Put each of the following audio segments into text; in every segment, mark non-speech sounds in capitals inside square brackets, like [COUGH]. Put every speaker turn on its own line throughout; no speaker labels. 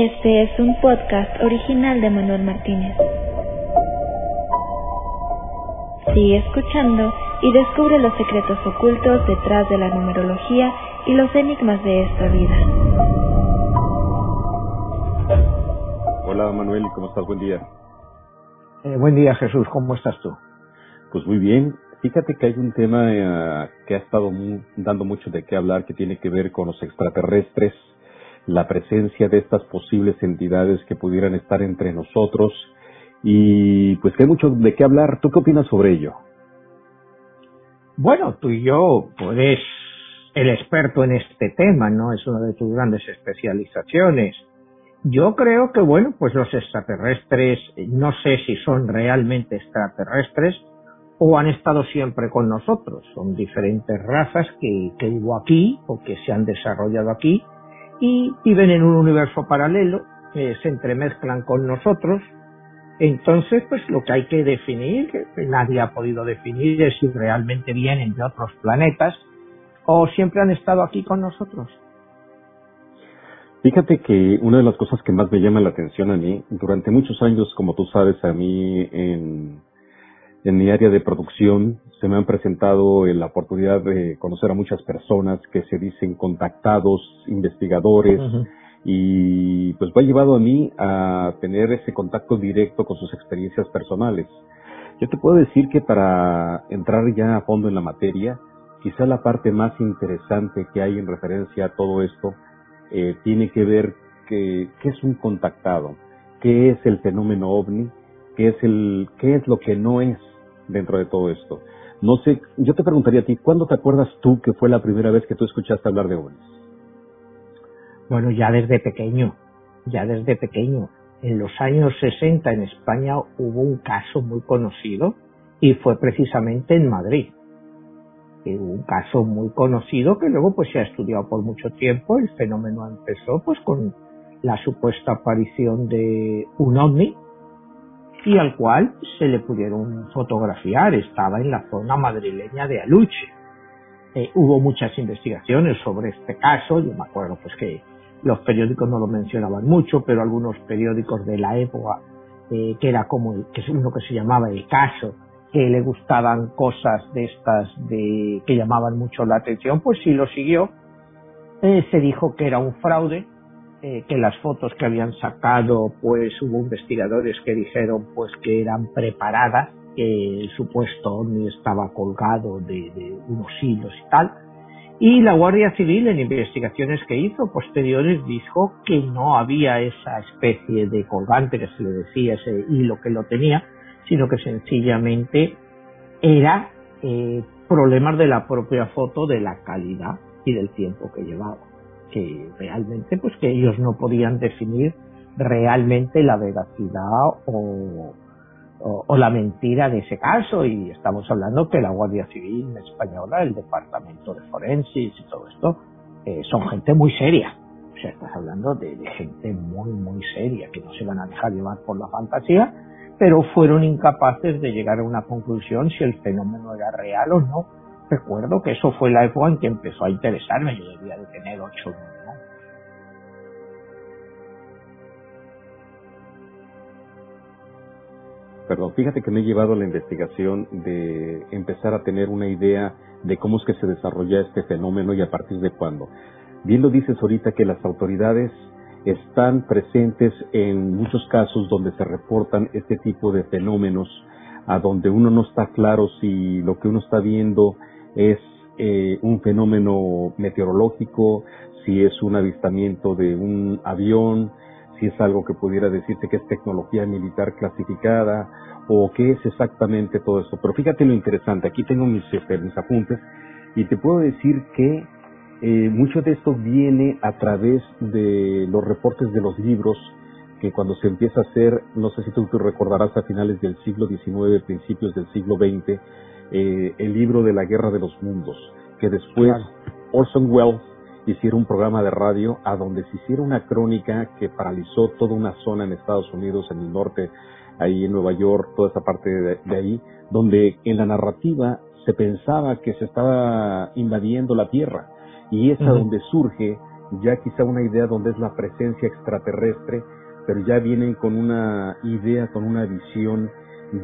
Este es un podcast original de Manuel Martínez. Sigue escuchando y descubre los secretos ocultos detrás de la numerología y los enigmas de esta vida.
Hola Manuel, ¿cómo estás? Buen día.
Eh, buen día Jesús, ¿cómo estás tú?
Pues muy bien. Fíjate que hay un tema eh, que ha estado dando mucho de qué hablar que tiene que ver con los extraterrestres la presencia de estas posibles entidades que pudieran estar entre nosotros y pues que hay mucho de qué hablar. ¿Tú qué opinas sobre ello?
Bueno, tú y yo, pues el experto en este tema, ¿no? Es una de tus grandes especializaciones. Yo creo que, bueno, pues los extraterrestres, no sé si son realmente extraterrestres o han estado siempre con nosotros. Son diferentes razas que, que hubo aquí o que se han desarrollado aquí y viven en un universo paralelo, que se entremezclan con nosotros. Entonces, pues lo que hay que definir, que nadie ha podido definir, es si realmente vienen de otros planetas o siempre han estado aquí con nosotros.
Fíjate que una de las cosas que más me llama la atención a mí, durante muchos años, como tú sabes, a mí en, en mi área de producción se me han presentado la oportunidad de conocer a muchas personas que se dicen contactados, investigadores, y pues me ha llevado a mí a tener ese contacto directo con sus experiencias personales. Yo te puedo decir que para entrar ya a fondo en la materia, quizá la parte más interesante que hay en referencia a todo esto eh, tiene que ver que, qué es un contactado, qué es el fenómeno ovni, qué es el, qué es lo que no es dentro de todo esto. No sé, yo te preguntaría a ti, ¿cuándo te acuerdas tú que fue la primera vez que tú escuchaste hablar de ovnis?
Bueno, ya desde pequeño, ya desde pequeño. En los años 60 en España hubo un caso muy conocido y fue precisamente en Madrid. un caso muy conocido que luego pues se ha estudiado por mucho tiempo. El fenómeno empezó pues con la supuesta aparición de un ovni y al cual se le pudieron fotografiar. Estaba en la zona madrileña de Aluche. Eh, hubo muchas investigaciones sobre este caso. Yo me acuerdo pues que los periódicos no lo mencionaban mucho, pero algunos periódicos de la época, eh, que era como que es uno que se llamaba el caso, que le gustaban cosas de estas de que llamaban mucho la atención, pues sí lo siguió. Eh, se dijo que era un fraude, eh, que las fotos que habían sacado, pues hubo investigadores que dijeron pues que eran preparadas, que el supuesto ovni estaba colgado de, unos hilos y tal. Y la Guardia Civil en investigaciones que hizo posteriores dijo que no había esa especie de colgante que se le decía, ese hilo que lo tenía, sino que sencillamente era eh, problemas de la propia foto, de la calidad y del tiempo que llevaba que realmente pues que ellos no podían definir realmente la veracidad o, o, la mentira de ese caso y estamos hablando que la Guardia Civil española, el Departamento de Forensis y todo esto eh, son gente muy seria. O sea, estás hablando de, de, gente muy, muy seria, que no se van a dejar llevar por la fantasía, pero fueron incapaces de llegar a una conclusión si el fenómeno era real o no recuerdo que eso fue la época en que empezó a interesarme. Yo debía de tener ocho años.
Perdón, fíjate que me he llevado a la investigación de empezar a tener una idea de cómo es que se desarrolla este fenómeno y a partir de cuándo. Bien lo dices ahorita que las autoridades están presentes en muchos casos donde se reportan este tipo de fenómenos, a donde uno no está claro si lo que uno está viendo es eh, un fenómeno meteorológico, si es un avistamiento de un avión, si es algo que pudiera decirse que es tecnología militar clasificada o qué es exactamente todo eso. Pero fíjate lo interesante, aquí tengo mis, este, mis apuntes y te puedo decir que eh, mucho de esto viene a través de los reportes de los libros que cuando se empieza a hacer, no sé si tú te recordarás a finales del siglo XIX, principios del siglo XX, eh, el libro de la Guerra de los Mundos, que después Orson Welles hiciera un programa de radio a donde se hiciera una crónica que paralizó toda una zona en Estados Unidos, en el norte, ahí en Nueva York, toda esa parte de, ahí, donde en la narrativa se pensaba que se estaba invadiendo la Tierra. Y es a donde surge ya quizá una idea donde es la presencia extraterrestre, pero ya vienen con una idea, con una visión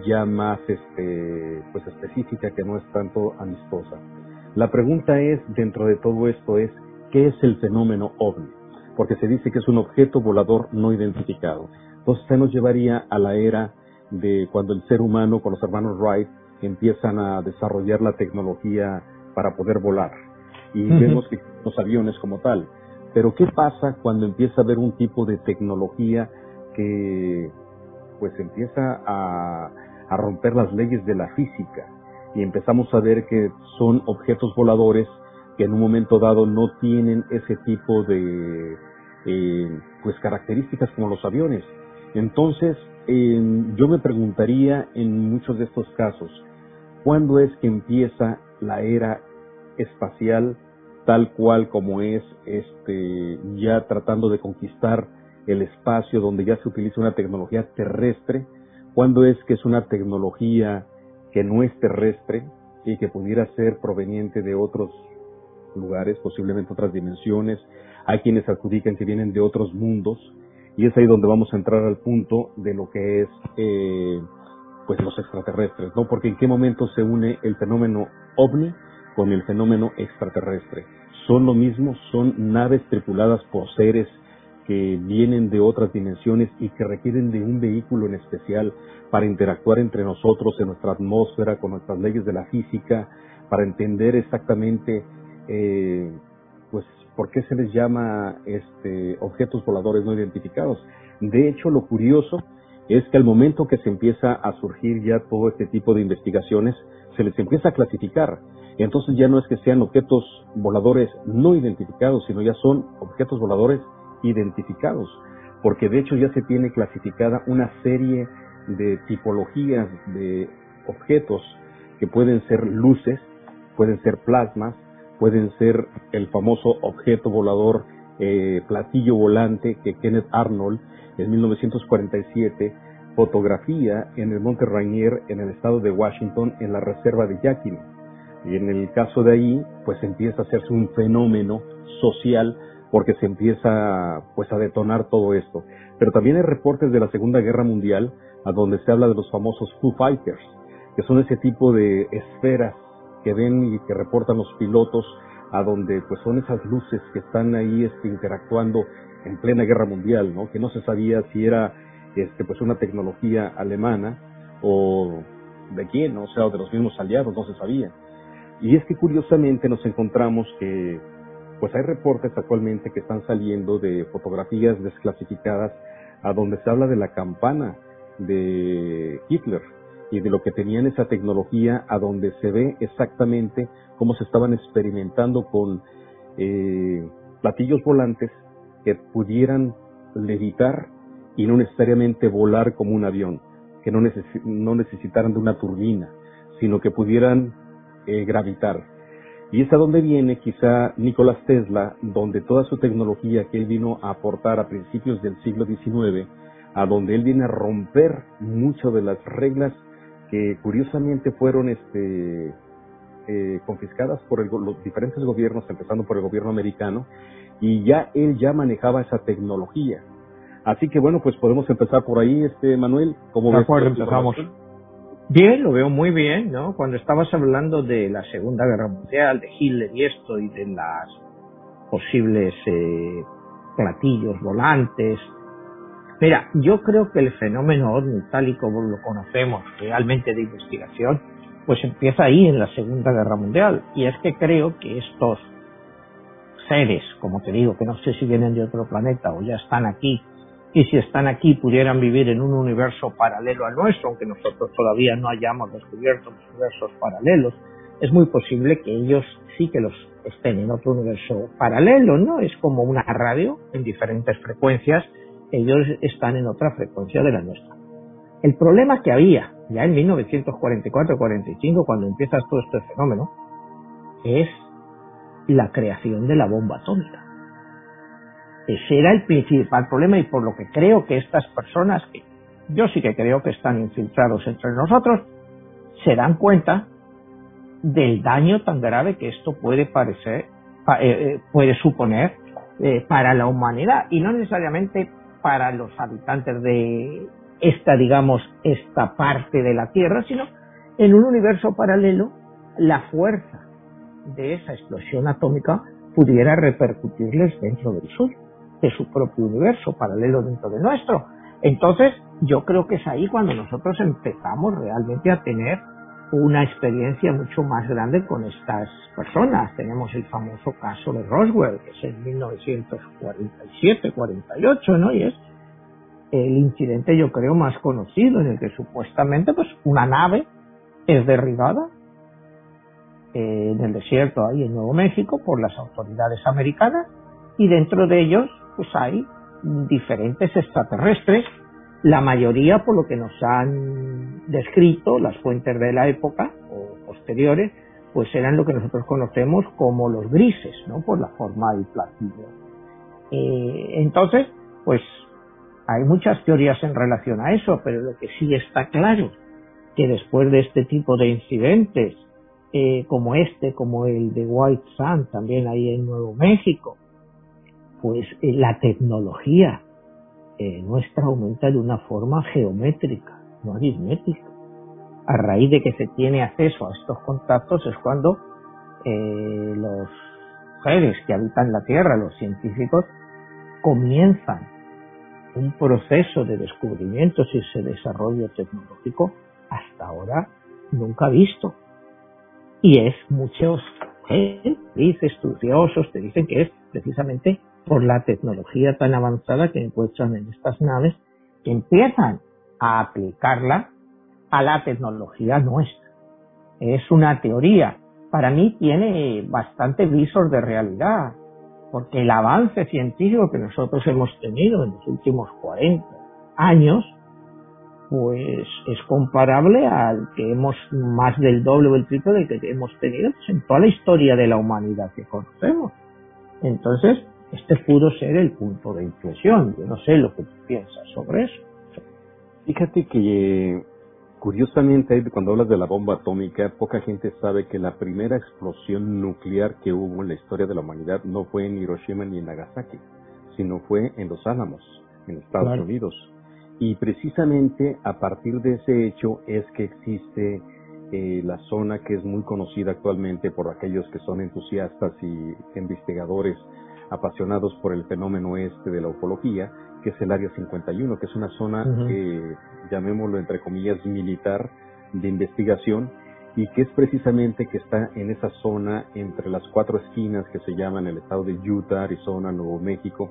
ya más este, pues específica que no es tanto amistosa. La pregunta es, dentro de todo esto, es ¿qué es el fenómeno ovni? Porque se dice que es un objeto volador no identificado. Entonces se nos llevaría a la era de cuando el ser humano con los hermanos Wright empiezan a desarrollar la tecnología para poder volar. Y vemos que los aviones como tal. Pero ¿qué pasa cuando empieza a haber un tipo de tecnología que pues empieza a, romper las leyes de la física y empezamos a ver que son objetos voladores que en un momento dado no tienen ese tipo de eh, pues características como los aviones. Entonces, yo me preguntaría en muchos de estos casos, ¿cuándo es que empieza la era espacial tal cual como es este ya tratando de conquistar el espacio donde ya se utiliza una tecnología terrestre? ¿Cuándo es que es una tecnología que no es terrestre y que pudiera ser proveniente de otros lugares, posiblemente otras dimensiones? Hay quienes adjudican que vienen de otros mundos y es ahí donde vamos a entrar al punto de lo que es eh, pues los extraterrestres, ¿no? Porque en qué momento se une el fenómeno ovni con el fenómeno extraterrestre. Son lo mismo, son naves tripuladas por seres que vienen de otras dimensiones y que requieren de un vehículo en especial para interactuar entre nosotros en nuestra atmósfera, con nuestras leyes de la física, para entender exactamente eh, pues ¿por qué se les llama este, objetos voladores no identificados? De hecho, lo curioso es que al momento que se empieza a surgir ya todo este tipo de investigaciones, se les empieza a clasificar. Entonces ya no es que sean objetos voladores no identificados, sino ya son objetos voladores identificados, porque de hecho ya se tiene clasificada una serie de tipologías de objetos que pueden ser luces, pueden ser plasmas, pueden ser el famoso objeto volador eh, platillo volante que Kenneth Arnold en 1947 fotografía en el Monte Rainier en el estado de Washington en la reserva de Yakima. Y en el caso de ahí, pues empieza a hacerse un fenómeno social porque se empieza pues a detonar todo esto. Pero también hay reportes de la Segunda Guerra Mundial a donde se habla de los famosos Foo Fighters, que son ese tipo de esferas que ven y que reportan los pilotos a donde pues son esas luces que están ahí este, interactuando en plena guerra mundial, ¿no? Que no se sabía si era este pues una tecnología alemana o de quién, o sea, o de los mismos aliados, no se sabía. Y es que curiosamente nos encontramos que pues hay reportes actualmente que están saliendo de fotografías desclasificadas a donde se habla de la campana de Hitler y de lo que tenían esa tecnología a donde se ve exactamente cómo se estaban experimentando con eh, platillos volantes que pudieran levitar y no necesariamente volar como un avión, que no, no necesitaran de una turbina, sino que pudieran eh, gravitar. Y es a donde viene quizá Nicolás Tesla, donde toda su tecnología que él vino a aportar a principios del siglo XIX, a donde él viene a romper mucho de las reglas que curiosamente fueron este, eh, confiscadas por los diferentes gobiernos, empezando por el gobierno americano, y ya él ya manejaba esa tecnología. Así que bueno, pues podemos empezar por ahí, este Manuel.
¿Cómo de acuerdo, empezamos. Bien, lo veo muy bien, ¿no? Cuando estabas hablando de la Segunda Guerra Mundial, de Hitler y esto, y de las posibles eh, platillos volantes, Mira, yo creo que el fenómeno ovni, tal y como lo conocemos realmente de investigación, pues empieza ahí en la Segunda Guerra Mundial. Y es que creo que estos seres, como te digo, que no sé si vienen de otro planeta o ya están aquí, y si están aquí pudieran vivir en un universo paralelo al nuestro, aunque nosotros todavía no hayamos descubierto universos paralelos, es muy posible que ellos sí que los estén en otro universo paralelo, ¿no? Es como una radio en diferentes frecuencias ellos están en otra frecuencia de la nuestra. El problema que había ya en 1944-45, cuando empieza todo este fenómeno, es la creación de la bomba atómica. Ese era el principal problema y por lo que creo que estas personas, que yo sí que creo que están infiltrados entre nosotros, se dan cuenta del daño tan grave que esto puede parecer, eh, eh, puede suponer eh, para la humanidad y no necesariamente para los habitantes de esta, digamos, esta parte de la Tierra, sino en un universo paralelo, la fuerza de esa explosión atómica pudiera repercutirles dentro del suyo, de su propio universo paralelo dentro de nuestro. Entonces, yo creo que es ahí cuando nosotros empezamos realmente a tener una experiencia mucho más grande con estas personas. Tenemos el famoso caso de Roswell, que es en 1947-48, ¿no? Y es el incidente, yo creo, más conocido en el que supuestamente, pues, una nave es derribada en el desierto ahí en Nuevo México por las autoridades americanas y dentro de ellos, pues, hay diferentes extraterrestres la mayoría, por lo que nos han descrito las fuentes de la época o posteriores, pues eran lo que nosotros conocemos como los grises, ¿no? Por la forma del platillo. Eh, entonces, pues hay muchas teorías en relación a eso, pero lo que sí está claro, que después de este tipo de incidentes, eh, como este, como el de White Sand, también ahí en Nuevo México, pues eh, la tecnología eh, nuestra aumenta de una forma geométrica, no aritmética. A raíz de que se tiene acceso a estos contactos es cuando eh, los seres que habitan la Tierra, los científicos, comienzan un proceso de descubrimientos y ese desarrollo tecnológico hasta ahora nunca visto. Y es muchos eh, estudiosos te dicen que es precisamente por la tecnología tan avanzada que encuentran en estas naves, que empiezan a aplicarla a la tecnología nuestra. Es una teoría. Para mí tiene bastante visor de realidad, porque el avance científico que nosotros hemos tenido en los últimos 40 años, pues es comparable al que hemos más del doble o el triple del que hemos tenido pues, en toda la historia de la humanidad que conocemos. Entonces, este pudo ser el punto de inflexión. Yo no sé lo que tú piensas sobre eso.
Fíjate que curiosamente cuando hablas de la bomba atómica, poca gente sabe que la primera explosión nuclear que hubo en la historia de la humanidad no fue en Hiroshima ni en Nagasaki, sino fue en Los Álamos, en Estados Unidos. Y precisamente a partir de ese hecho es que existe eh, la zona que es muy conocida actualmente por aquellos que son entusiastas y investigadores apasionados por el fenómeno este de la ufología, que es el Área 51, que es una zona, llamémoslo entre comillas, militar de investigación y que es precisamente que está en esa zona entre las cuatro esquinas que se llaman el estado de Utah, Arizona, Nuevo México,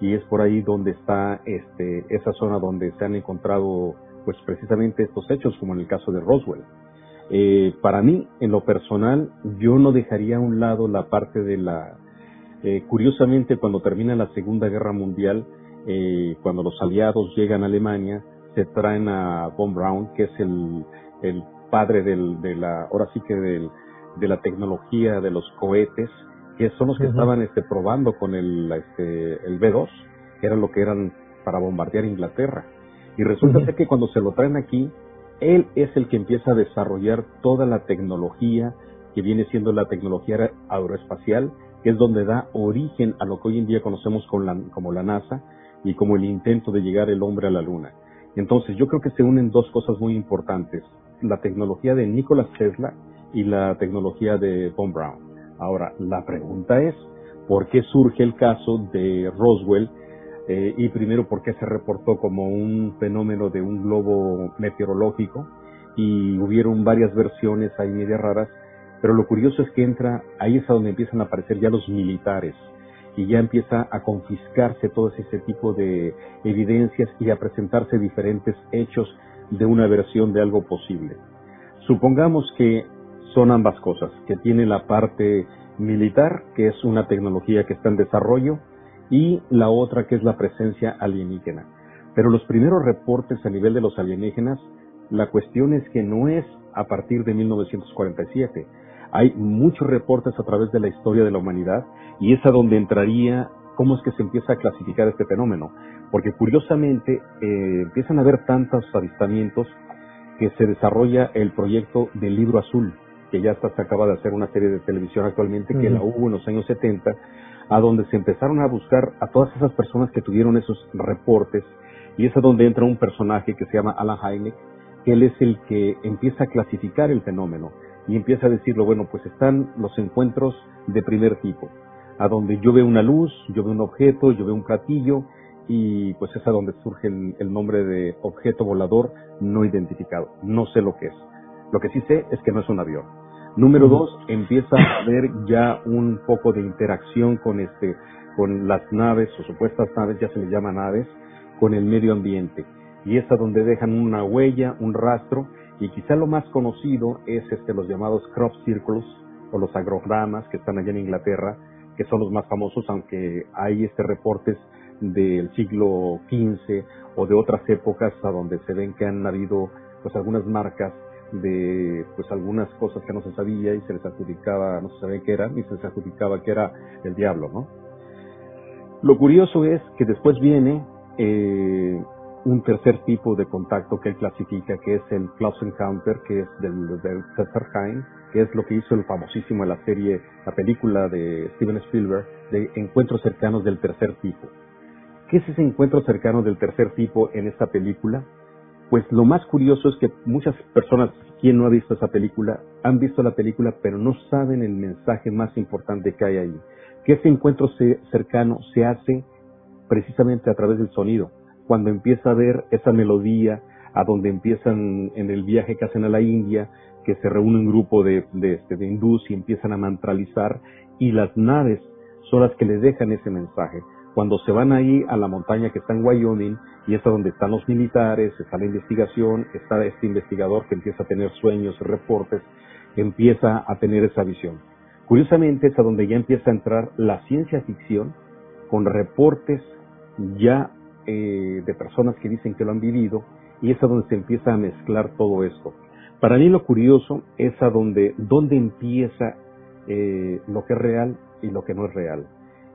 y es por ahí donde está este, esa zona donde se han encontrado pues precisamente estos hechos, como en el caso de Roswell. Eh, para mí, en lo personal, yo no dejaría a un lado la parte de la eh, curiosamente, cuando termina la Segunda Guerra Mundial, eh, cuando los aliados llegan a Alemania, se traen a Von Braun, que es el, el padre del, de la, ahora sí que del, de la tecnología de los cohetes, que son los que estaban este, probando con el, este, el B-2, que era lo que eran para bombardear Inglaterra. Y resulta que cuando se lo traen aquí, él es el que empieza a desarrollar toda la tecnología que viene siendo la tecnología aeroespacial que es donde da origen a lo que hoy en día conocemos como la, como la NASA y como el intento de llegar el hombre a la Luna. Entonces, yo creo que se unen dos cosas muy importantes, la tecnología de Nikola Tesla y la tecnología de Von Braun. Ahora, la pregunta es, ¿por qué surge el caso de Roswell? Eh, y primero, ¿por qué se reportó como un fenómeno de un globo meteorológico? Y hubieron varias versiones ahí media raras pero lo curioso es que entra, ahí es a donde empiezan a aparecer ya los militares y ya empieza a confiscarse todo ese tipo de evidencias y a presentarse diferentes hechos de una versión de algo posible. Supongamos que son ambas cosas, que tiene la parte militar, que es una tecnología que está en desarrollo, y la otra que es la presencia alienígena. Pero los primeros reportes a nivel de los alienígenas, la cuestión es que no es a partir de 1947, hay muchos reportes a través de la historia de la humanidad y es a donde entraría cómo es que se empieza a clasificar este fenómeno. Porque curiosamente eh, empiezan a haber tantos avistamientos que se desarrolla el proyecto del libro azul, que ya hasta se acaba de hacer una serie de televisión actualmente, que la hubo en los años 70, a donde se empezaron a buscar a todas esas personas que tuvieron esos reportes, y es a donde entra un personaje que se llama Alan Hynek, que él es el que empieza a clasificar el fenómeno y empieza a decirlo, bueno, pues están los encuentros de primer tipo, a donde yo veo una luz, yo veo un objeto, yo veo un platillo, y pues es a donde surge el, nombre de objeto volador no identificado. No sé lo que es. Lo que sí sé es que no es un avión. Número dos, empieza a haber ya un poco de interacción con este, con las naves o supuestas naves, ya se les llama naves, con el medio ambiente. Y es a donde dejan una huella, un rastro, y quizá lo más conocido es este, los llamados crop circles o los agrogramas que están allá en Inglaterra, que son los más famosos, aunque hay este reportes del siglo XV o de otras épocas a donde se ven que han habido pues algunas marcas de pues algunas cosas que no se sabía y se les adjudicaba, no se sabía qué eran y se les adjudicaba que era el diablo, ¿no? Lo curioso es que después viene eh, un tercer tipo de contacto que él clasifica, que es el Close Encounter, que es del, del Cesar que es lo que hizo el famosísimo en la serie, la película de Steven Spielberg, de encuentros cercanos del tercer tipo. ¿Qué es ese encuentro cercano del tercer tipo en esta película? Pues lo más curioso es que muchas personas, quien no ha visto esa película, han visto la película pero no saben el mensaje más importante que hay ahí. Que ese encuentro cercano se hace precisamente a través del sonido. Cuando empieza a ver esa melodía, a donde empiezan en el viaje que hacen a la India, que se reúne un grupo de, de, este, de hindús y empiezan a mantralizar, y las naves son las que les dejan ese mensaje cuando se van ahí a la montaña que está en Wyoming, y es donde están los militares, está la investigación, está este investigador que empieza a tener sueños, reportes, empieza a tener esa visión. Curiosamente es a donde ya empieza a entrar la ciencia ficción con reportes ya eh, de personas que dicen que lo han vivido y es a donde se empieza a mezclar todo esto. Para mí lo curioso es a donde, donde empieza eh, lo que es real y lo que no es real.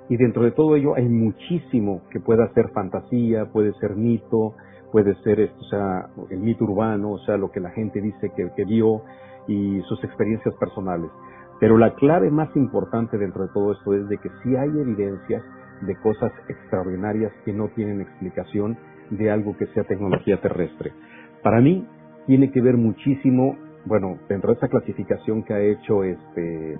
Y dentro de todo ello hay muchísimo que pueda ser fantasía, puede ser mito, puede ser o sea, el mito urbano, o sea, lo que la gente dice que, que vio y sus experiencias personales. Pero la clave más importante dentro de todo esto es de que sí hay evidencias de cosas extraordinarias que no tienen explicación de algo que sea tecnología terrestre. Para mí tiene que ver muchísimo, bueno, dentro de esa clasificación que ha hecho este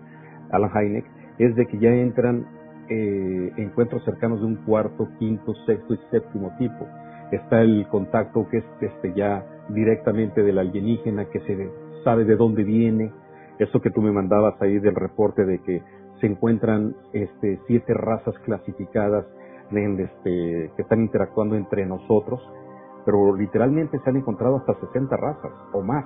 Alan Hynek, es de que ya entran eh, encuentros cercanos de un cuarto, quinto, sexto y séptimo tipo. Está el contacto que es este ya directamente del alienígena, que se sabe de dónde viene. Eso que tú me mandabas ahí del reporte de que se encuentran este, siete razas clasificadas este, que están interactuando entre nosotros, pero literalmente se han encontrado hasta 60 razas o más.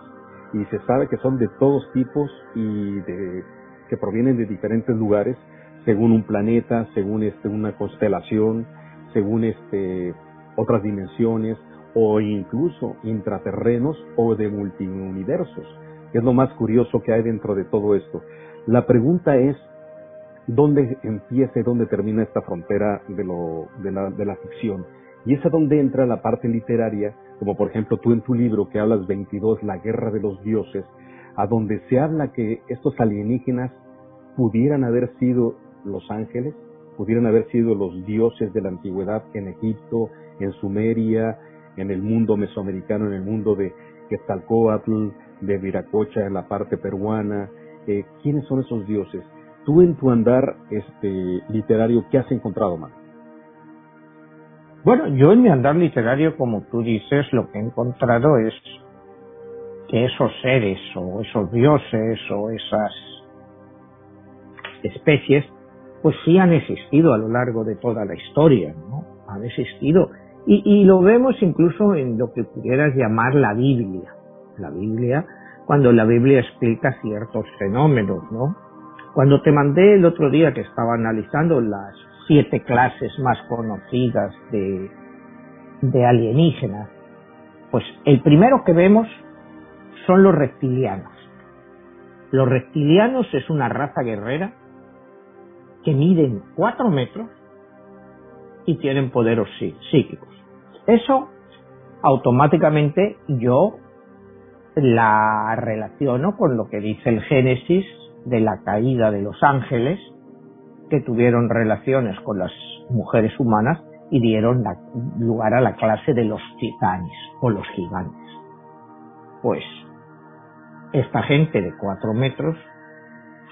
Y se sabe que son de todos tipos y de, que provienen de diferentes lugares según un planeta, según este, una constelación, según este, otras dimensiones o incluso intraterrenos o de multiuniversos, es lo más curioso que hay dentro de todo esto. La pregunta es, ¿dónde empieza y dónde termina esta frontera de, lo, de, la, de la ficción? Y es a donde entra la parte literaria, como por ejemplo tú en tu libro que hablas 22, La Guerra de los Dioses, a donde se habla que estos alienígenas pudieran haber sido los ángeles, pudieran haber sido los dioses de la antigüedad en Egipto, en Sumeria, en el mundo mesoamericano, en el mundo de Quetzalcoatl, de Viracocha, en la parte peruana. Eh, ¿Quiénes son esos dioses? Tú en tu andar este, literario, ¿qué has encontrado, man?
Bueno, yo en mi andar literario, como tú dices, lo que he encontrado es que esos seres o esos dioses o esas especies pues sí han existido a lo largo de toda la historia, ¿no? Han existido. Y, lo vemos incluso en lo que pudieras llamar la Biblia. La Biblia, cuando la Biblia explica ciertos fenómenos, ¿no? Cuando te mandé el otro día que estaba analizando las siete clases más conocidas de, de alienígenas, pues el primero que vemos son los reptilianos. Los reptilianos es una raza guerrera que miden cuatro metros y tienen poderes psíquicos. Eso automáticamente yo la relaciono con lo que dice el Génesis de la caída de los ángeles que tuvieron relaciones con las mujeres humanas y dieron lugar a la clase de los titanes o los gigantes. Pues esta gente de cuatro metros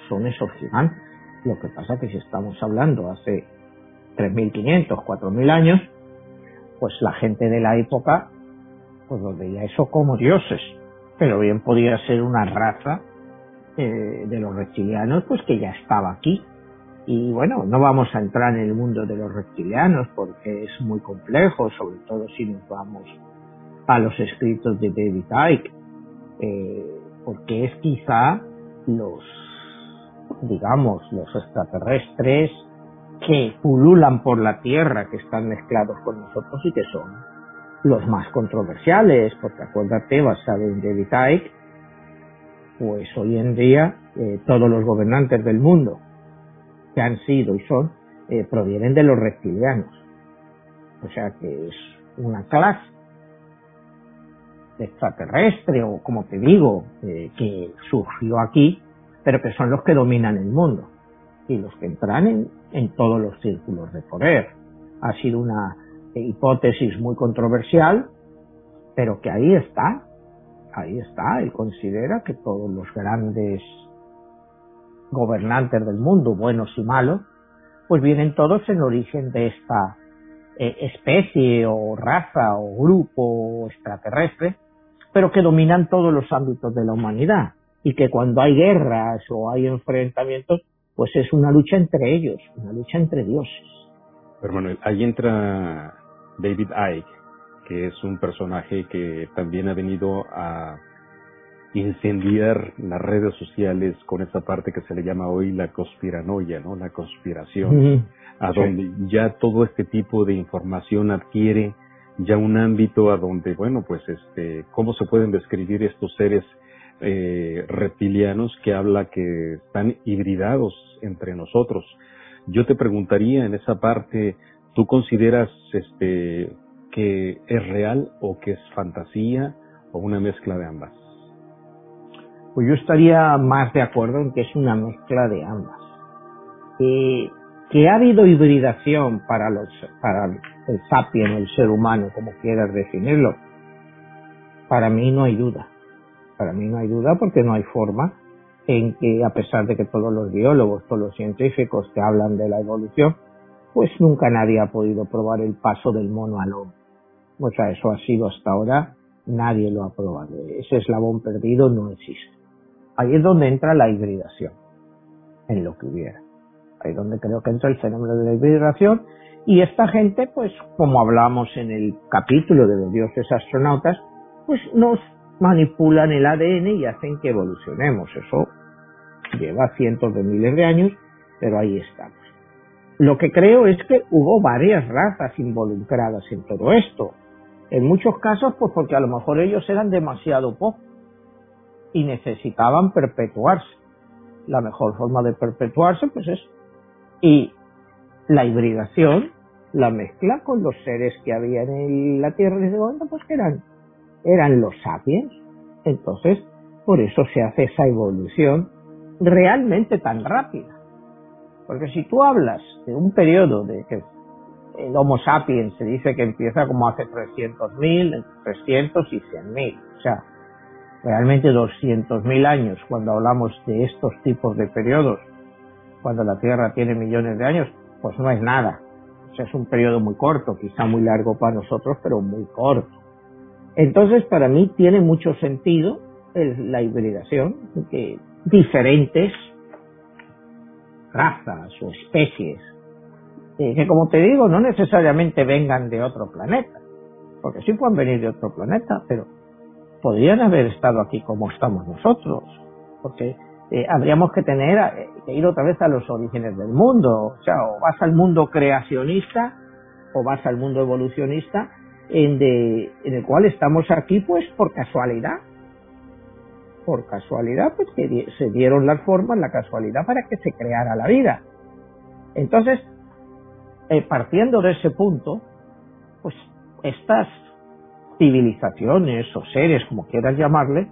son esos gigantes. Lo que pasa que si estamos hablando hace 3.500, 4.000 años, pues la gente de la época pues lo veía eso como dioses, pero bien podía ser una raza eh, de los reptilianos pues que ya estaba aquí. Y bueno, no vamos a entrar en el mundo de los reptilianos porque es muy complejo, sobre todo si nos vamos a los escritos de David Icke, eh, porque es quizá los, digamos, los extraterrestres que pululan por la Tierra, que están mezclados con nosotros y que son los más controversiales, porque acuérdate, basado en David Icke, pues hoy en día eh, todos los gobernantes del mundo que han sido y son eh, provienen de los reptilianos. O sea que es una clase extraterrestre o como te digo, eh, que surgió aquí, pero que son los que dominan el mundo y los que entran en, en todos los círculos de poder. Ha sido una hipótesis muy controversial, pero que ahí está, ahí está, él considera que todos los grandes gobernantes del mundo, buenos y malos, pues vienen todos en origen de esta eh, especie o raza o grupo extraterrestre, pero que dominan todos los ámbitos de la humanidad y que cuando hay guerras o hay enfrentamientos, pues es una lucha entre ellos, una lucha entre dioses.
Pero ahí entra David Icke, que es un personaje que también ha venido a incendiar las redes sociales con esa parte que se le llama hoy la conspiranoia, ¿no? La conspiración, a donde ya todo este tipo de información adquiere ya un ámbito a donde, bueno, pues este, cómo se pueden describir estos seres eh, reptilianos que habla que están hibridados entre nosotros. Yo te preguntaría en esa parte, ¿tú consideras este que es real o que es fantasía o una mezcla de ambas?
Pues yo estaría más de acuerdo en que es una mezcla de ambas. que ha habido hibridación para los para el sapien, el ser humano, como quieras definirlo, para mí no hay duda. Para mí no hay duda porque no hay forma en que, a pesar de que todos los biólogos, todos los científicos que hablan de la evolución, pues nunca nadie ha podido probar el paso del mono al hombre. O sea, eso ha sido hasta ahora, nadie lo ha probado. Ese eslabón perdido no existe. Ahí es donde entra la hibridación, en lo que hubiera. Ahí es donde creo que entra el fenómeno de la hibridación y esta gente, pues como hablamos en el capítulo de los dioses astronautas, pues nos manipulan el ADN y hacen que evolucionemos. Eso lleva cientos de miles de años, pero ahí estamos. Lo que creo es que hubo varias razas involucradas en todo esto. En muchos casos, pues porque a lo mejor ellos eran demasiado pocos y necesitaban perpetuarse. La mejor forma de perpetuarse, pues es. Y la hibridación, la mezcla con los seres que había en la Tierra en ese momento, pues que eran, eran los sapiens. Entonces, por eso se hace esa evolución realmente tan rápida. Porque si tú hablas de un periodo de el Homo sapiens se dice que empieza como hace 300.000, 300 y 100.000, o sea, realmente 200.000 años cuando hablamos de estos tipos de periodos, cuando la Tierra tiene millones de años, pues no es nada. O sea, es un periodo muy corto, quizá muy largo para nosotros, pero muy corto. Entonces, para mí tiene mucho sentido la hibridación, que diferentes razas o especies, que como te digo, no necesariamente vengan de otro planeta, porque sí pueden venir de otro planeta, pero podrían haber estado aquí como estamos nosotros, porque eh, habríamos que tener eh, que ir otra vez a los orígenes del mundo. O sea, o vas al mundo creacionista o vas al mundo evolucionista en, de, en el cual estamos aquí pues por casualidad. Por casualidad, pues que se dieron las formas, la casualidad para que se creara la vida. Entonces, eh, partiendo de ese punto, pues estas civilizaciones o seres, como quieras llamarle,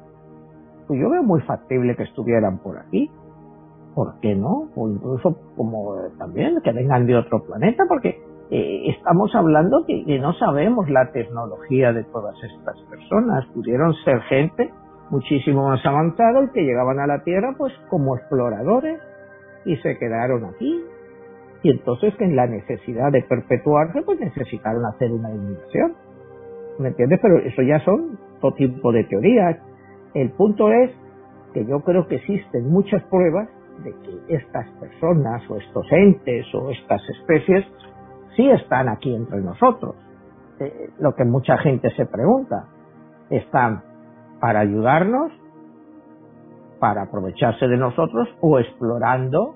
pues yo veo muy factible que estuvieran por aquí. ¿Por qué no? O incluso como también que vengan de otro planeta, porque eh, estamos hablando que, que, no sabemos la tecnología de todas estas personas. Pudieron ser gente muchísimo más avanzada y que llegaban a la Tierra pues como exploradores y se quedaron aquí. Y entonces en la necesidad de perpetuarse pues necesitaron hacer una inmigración. ¿Me entiendes? Pero eso ya son todo tipo de teorías. El punto es que yo creo que existen muchas pruebas de que estas personas o estos entes o estas especies sí están aquí entre nosotros. Eh, lo que mucha gente se pregunta, ¿están para ayudarnos, para aprovecharse de nosotros o explorando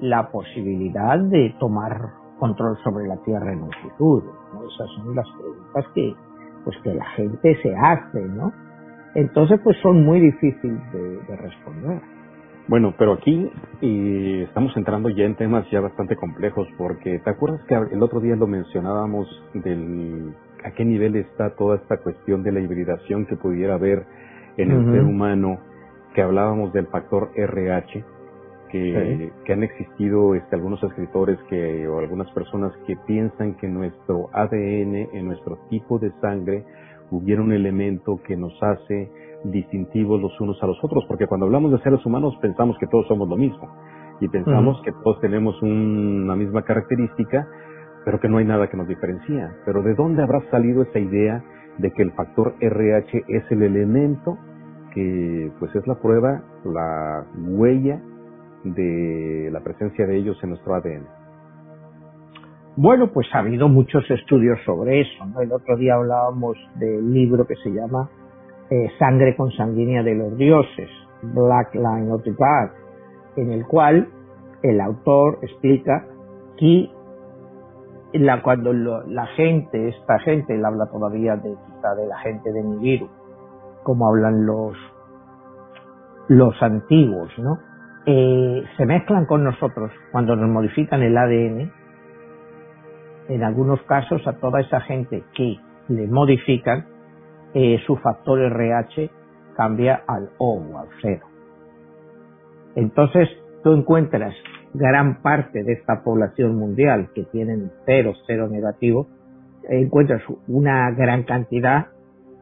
la posibilidad de tomar control sobre la Tierra en un futuro? Esas son las preguntas que, pues, que la gente se hace, ¿no? Entonces, pues son muy difíciles de responder.
Bueno, pero aquí y estamos entrando ya en temas ya bastante complejos porque te acuerdas que el otro día lo mencionábamos del a qué nivel está toda esta cuestión de la hibridación que pudiera haber en el ser humano, que hablábamos del factor RH, que, que han existido este, algunos escritores que o algunas personas que piensan que nuestro ADN, en nuestro tipo de sangre, hubiera un elemento que nos hace distintivos los unos a los otros, porque cuando hablamos de seres humanos pensamos que todos somos lo mismo. Y pensamos que todos tenemos una misma característica, pero que no hay nada que nos diferencia. Pero ¿de dónde habrá salido esa idea de que el factor RH es el elemento que pues es la prueba, la huella de la presencia de ellos en nuestro ADN?
Bueno, pues ha habido muchos estudios sobre eso. El otro día hablábamos del libro que se llama eh, Sangre consanguínea de los dioses, Black Line of the Gods, en el cual el autor explica que la, cuando la gente, esta gente, él habla todavía de quizá de la gente de Nibiru, como hablan los los antiguos, ¿no? Eh, se mezclan con nosotros cuando nos modifican el ADN. En algunos casos a toda esa gente que le modifican eh, su factor RH cambia al O o al cero. Entonces tú encuentras gran parte de esta población mundial que tienen cero, cero negativo, encuentras una gran cantidad,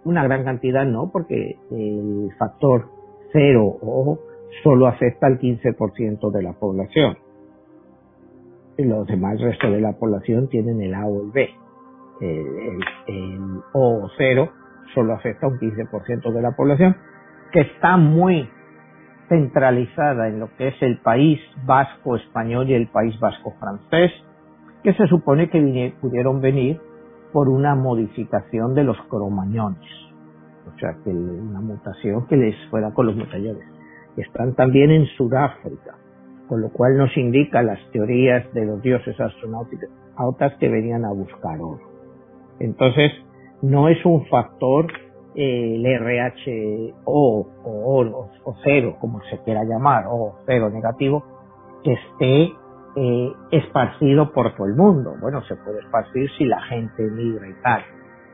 una gran cantidad no, porque el factor cero o solo afecta al 15% de la población. Los demás, el resto de la población tienen el A o el B. El, el O cero solo afecta a un 15% de la población, que está muy centralizada en lo que es el país vasco español y el país vasco francés, que se supone que pudieron venir por una modificación de los cromañones, o sea, que una mutación que les fuera con los mutaciones. Están también en Sudáfrica, con lo cual nos indica las teorías de los dioses astronáuticos a otras que venían a buscar oro. Entonces, no es un factor eh, el RH o, o, cero, como se quiera llamar, o cero negativo, que esté eh, esparcido por todo el mundo. Bueno, se puede esparcir si la gente migra y tal,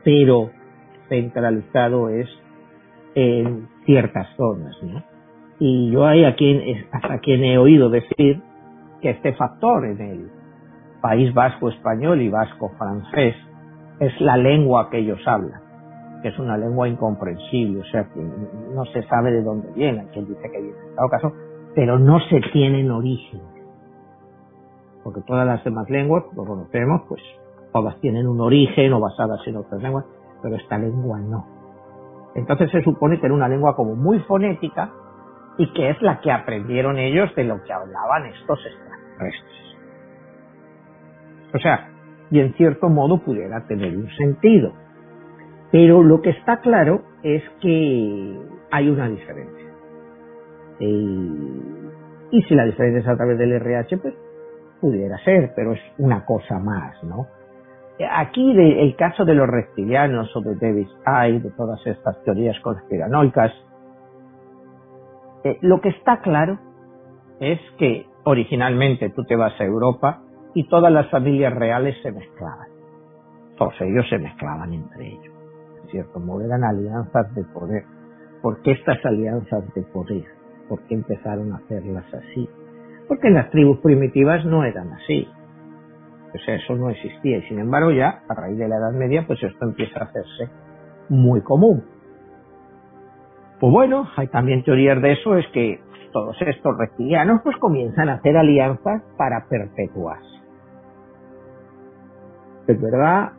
pero centralizado es en ciertas zonas, ¿no? Y yo hay aquí, hasta quien he oído decir que este factor en el país vasco español y vasco francés es la lengua que ellos hablan, que es una lengua incomprensible, o sea, que no se sabe de dónde viene, quien dice que viene, en todo caso, pero no se tienen origen. Porque todas las demás lenguas, lo conocemos, pues todas tienen un origen o basadas en otras lenguas, pero esta lengua no. Entonces se supone que era una lengua como muy fonética y que es la que aprendieron ellos de lo que hablaban estos extraterrestres. O sea, y en cierto modo pudiera tener un sentido. Pero lo que está claro es que hay una diferencia. y si la diferencia es a través del RH, pues pudiera ser, pero es una cosa más, ¿no? Aquí el caso de los reptilianos o de Icke, de todas estas teorías conspiranoicas, eh, lo que está claro es que originalmente tú te vas a Europa y todas las familias reales se mezclaban. Todos ellos se mezclaban entre ellos. En cierto modo eran alianzas de poder. ¿por qué estas alianzas de poder? ¿Por qué empezaron a hacerlas así? Porque las tribus primitivas no eran así. Sea, eso no existía. Y sin embargo ya, a raíz de la Edad Media, pues esto empieza a hacerse muy común. Pues bueno, hay también teorías de eso, es que todos estos reptilianos pues comienzan a hacer alianzas para perpetuarse. ¿Es verdad?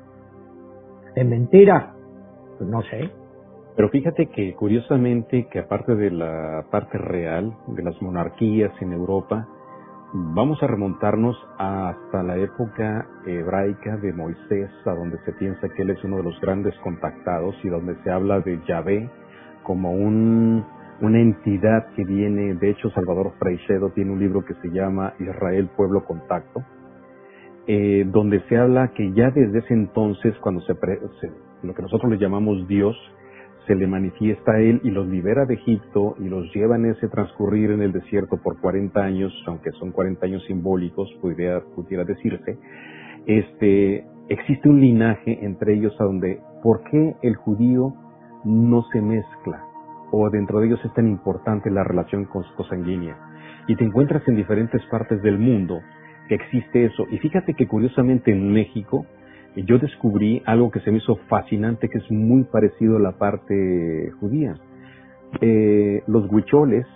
¿Es mentira? Pues no sé.
Pero fíjate que curiosamente que aparte de la parte real de las monarquías en Europa, vamos a remontarnos hasta la época hebraica de Moisés, a donde se piensa que él es uno de los grandes contactados y donde se habla de Yahvé como un, una entidad que viene, de hecho Salvador Freixedo tiene un libro que se llama Israel Pueblo Contacto, eh, donde se habla que ya desde ese entonces, cuando se, se, lo que nosotros le llamamos Dios, se le manifiesta a él y los libera de Egipto y los lleva en ese transcurrir en el desierto por 40 años, aunque son 40 años simbólicos, pudiera, pudiera decirse, este, existe un linaje entre ellos a donde, ¿por qué el judío no se mezcla? O dentro de ellos es tan importante la relación consanguínea. Y te encuentras en diferentes partes del mundo que existe eso. Y fíjate que curiosamente en México, yo descubrí algo que se me hizo fascinante, que es muy parecido a la parte judía. Eh, los huicholes,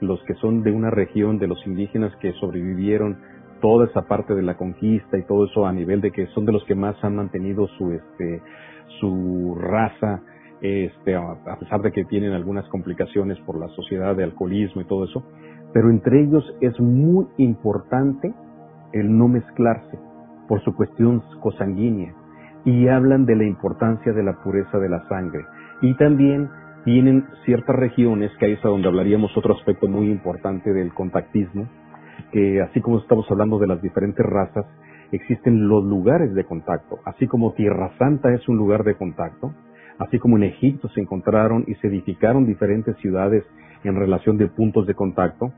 los que son de una región de los indígenas que sobrevivieron toda esa parte de la conquista y todo eso a nivel de que son de los que más han mantenido su este su raza este a pesar de que tienen algunas complicaciones por la sociedad de alcoholismo y todo eso pero entre ellos es muy importante el no mezclarse por su cuestión cosanguínea y hablan de la importancia de la pureza de la sangre. Y también tienen ciertas regiones, que ahí es a donde hablaríamos otro aspecto muy importante del contactismo, que así como estamos hablando de las diferentes razas, existen los lugares de contacto, así como Tierra Santa es un lugar de contacto, así como en Egipto se encontraron y se edificaron diferentes ciudades en relación de puntos de contacto,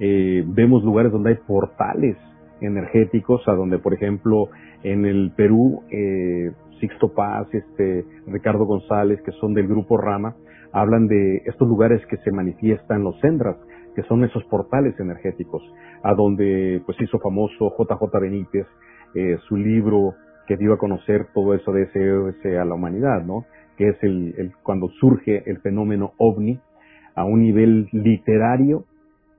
eh, vemos lugares donde hay portales energéticos, a donde, por ejemplo, en el Perú, eh, Sixto Paz, este, Ricardo González, que son del grupo Rama, hablan de estos lugares que se manifiestan los Sendras, que son esos portales energéticos, a donde pues hizo famoso JJ Benítez, eh, su libro que dio a conocer todo eso de ese a la humanidad, ¿no? Que es el, el, cuando surge el fenómeno ovni a un nivel literario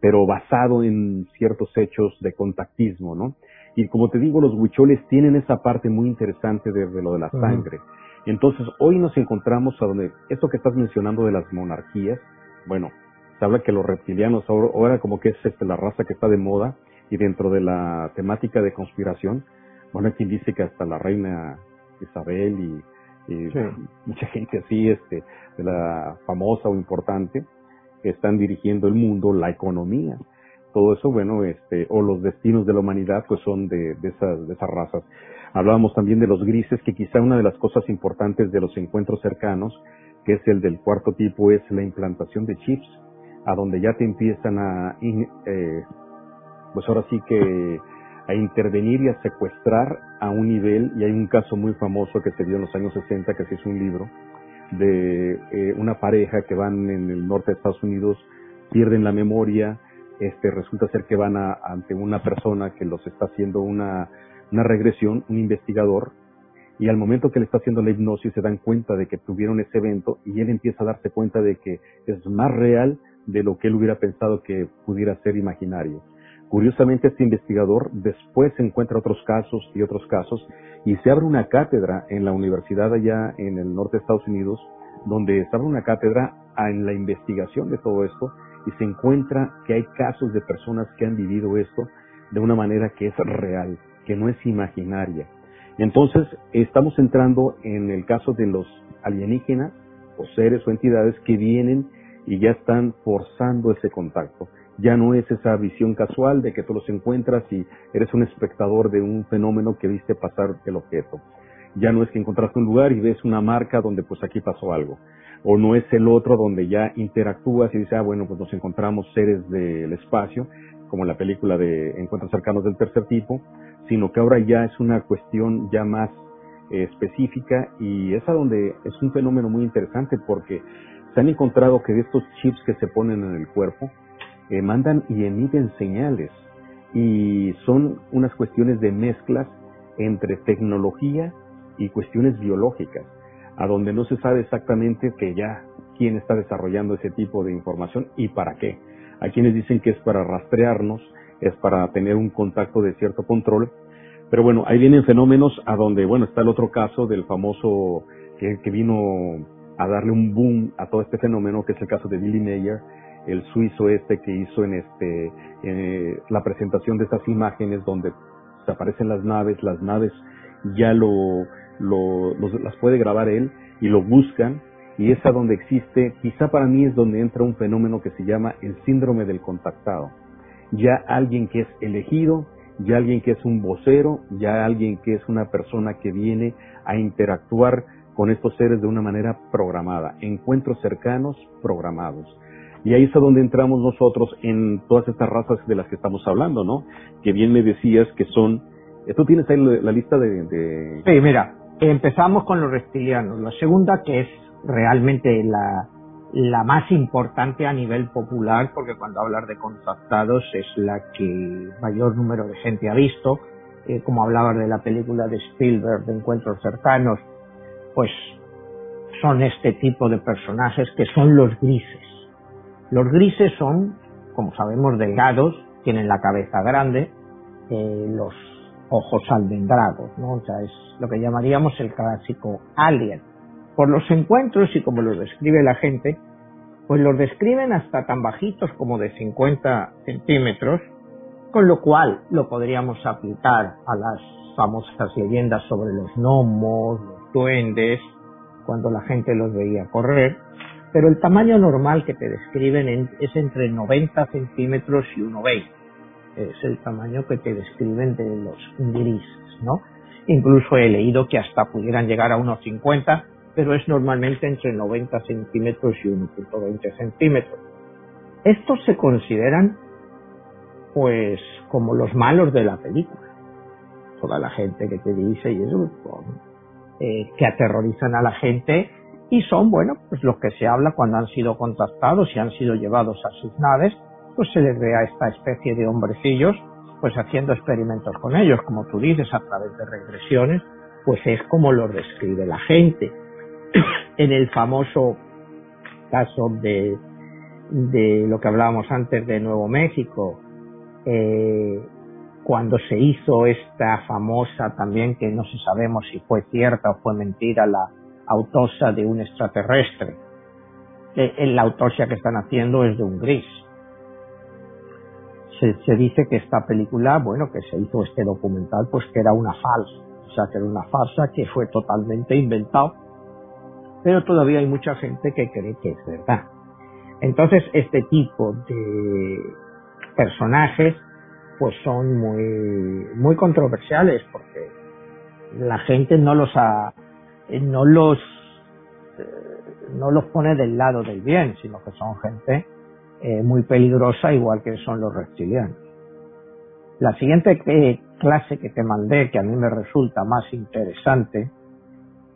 pero basado en ciertos hechos de contactismo, ¿no? Y como te digo, los huicholes tienen esa parte muy interesante de, lo de la sangre. Entonces, hoy nos encontramos a donde, esto que estás mencionando de las monarquías, bueno, se habla que los reptilianos ahora, como que es este, la raza que está de moda, y dentro de la temática de conspiración, bueno, hay quien dice que hasta la reina Isabel y, y mucha gente así, este, de la famosa o importante, que están dirigiendo el mundo, la economía. Todo eso, bueno, este, o los destinos de la humanidad, pues son de, de, esas, de esas razas. Hablábamos también de los grises, que quizá una de las cosas importantes de los encuentros cercanos, que es el del cuarto tipo, es la implantación de chips, a donde ya te empiezan a, eh, pues ahora sí que a intervenir y a secuestrar a un nivel, y hay un caso muy famoso que se dio en los años 60, que se hizo un libro, de eh, una pareja que van en el norte de Estados Unidos, pierden la memoria, este, resulta ser que van a, ante una persona que los está haciendo una, una regresión, un investigador, y al momento que le está haciendo la hipnosis se dan cuenta de que tuvieron ese evento y él empieza a darse cuenta de que es más real de lo que él hubiera pensado que pudiera ser imaginario. Curiosamente, este investigador después encuentra otros casos y otros casos y se abre una cátedra en la universidad allá en el norte de Estados Unidos, donde se abre una cátedra en la investigación de todo esto y se encuentra que hay casos de personas que han vivido esto de una manera que es real, que no es imaginaria. Entonces, estamos entrando en el caso de los alienígenas o seres o entidades que vienen y ya están forzando ese contacto. Ya no es esa visión casual de que tú los encuentras y eres un espectador de un fenómeno que viste pasar el objeto. Ya no es que encontraste un lugar y ves una marca donde pues aquí pasó algo. O no es el otro donde ya interactúas y dices, ah, bueno, pues nos encontramos seres del espacio, como la película de Encuentros cercanos del tercer tipo, sino que ahora ya es una cuestión ya más eh, específica y es a donde es un fenómeno muy interesante porque se han encontrado que de estos chips que se ponen en el cuerpo, eh, mandan y emiten señales y son unas cuestiones de mezclas entre tecnología y cuestiones biológicas, a donde no se sabe exactamente que ya quién está desarrollando ese tipo de información y para qué. Hay quienes dicen que es para rastrearnos, es para tener un contacto de cierto control, pero bueno, ahí vienen fenómenos a donde, bueno, está el otro caso del famoso que, que vino a darle un boom a todo este fenómeno, que es el caso de Billy Mayer, el suizo este que hizo en este eh, la presentación de estas imágenes donde se aparecen las naves, las naves ya lo, las puede grabar él y lo buscan y es a donde existe, quizá para mí es donde entra un fenómeno que se llama el síndrome del contactado. Ya alguien que es elegido, ya alguien que es un vocero, ya alguien que es una persona que viene a interactuar con estos seres de una manera programada, encuentros cercanos programados. Y ahí es a donde entramos nosotros en todas estas razas de las que estamos hablando, ¿no? Que bien me decías que son... ¿Tú tienes ahí la lista de,
Sí, mira, empezamos con los reptilianos. La segunda, que es realmente la, la más importante a nivel popular, porque cuando hablar de contactados es la que mayor número de gente ha visto, eh, como hablabas de la película de Spielberg de Encuentros Cercanos, pues son este tipo de personajes que son los grises. Los grises son, como sabemos, delgados, tienen la cabeza grande, eh, los ojos almendrados, ¿no? O sea, es lo que llamaríamos el clásico alien. Por los encuentros y como los describe la gente, pues los describen hasta tan bajitos como de 50 centímetros, con lo cual lo podríamos aplicar a las famosas leyendas sobre los gnomos, los duendes, cuando la gente los veía correr, pero el tamaño normal que te describen es entre 90 centímetros y 1,20. Es el tamaño que te describen de los grises, ¿no? Incluso he leído que hasta pudieran llegar a unos 50, pero es normalmente entre 90 centímetros y 1.20 centímetros. Estos se consideran, pues, como los malos de la película. Toda la gente que te dice y eso, eh, que aterrorizan a la gente y son, bueno, pues los que se habla cuando han sido contactados y han sido llevados a sus naves, pues se les ve a esta especie de hombrecillos, pues haciendo experimentos con ellos, como tú dices, a través de regresiones, pues es como lo describe la gente. [COUGHS] en el famoso caso de, de lo que hablábamos antes de Nuevo México, eh, cuando se hizo esta famosa también, que no se sabemos si fue cierta o fue mentira, la autopsia de un extraterrestre. La autopsia que están haciendo es de un gris. Se, se, dice que esta película, bueno, que se hizo este documental, pues que era una falsa, o sea, que era una farsa que fue totalmente inventado, pero todavía hay mucha gente que cree que es verdad. Entonces, este tipo de personajes pues son muy, muy controversiales porque la gente no los ha, no los, eh, no los pone del lado del bien, sino que son gente eh, muy peligrosa igual que son los reptilianos. La siguiente clase que te mandé, que a mí me resulta más interesante,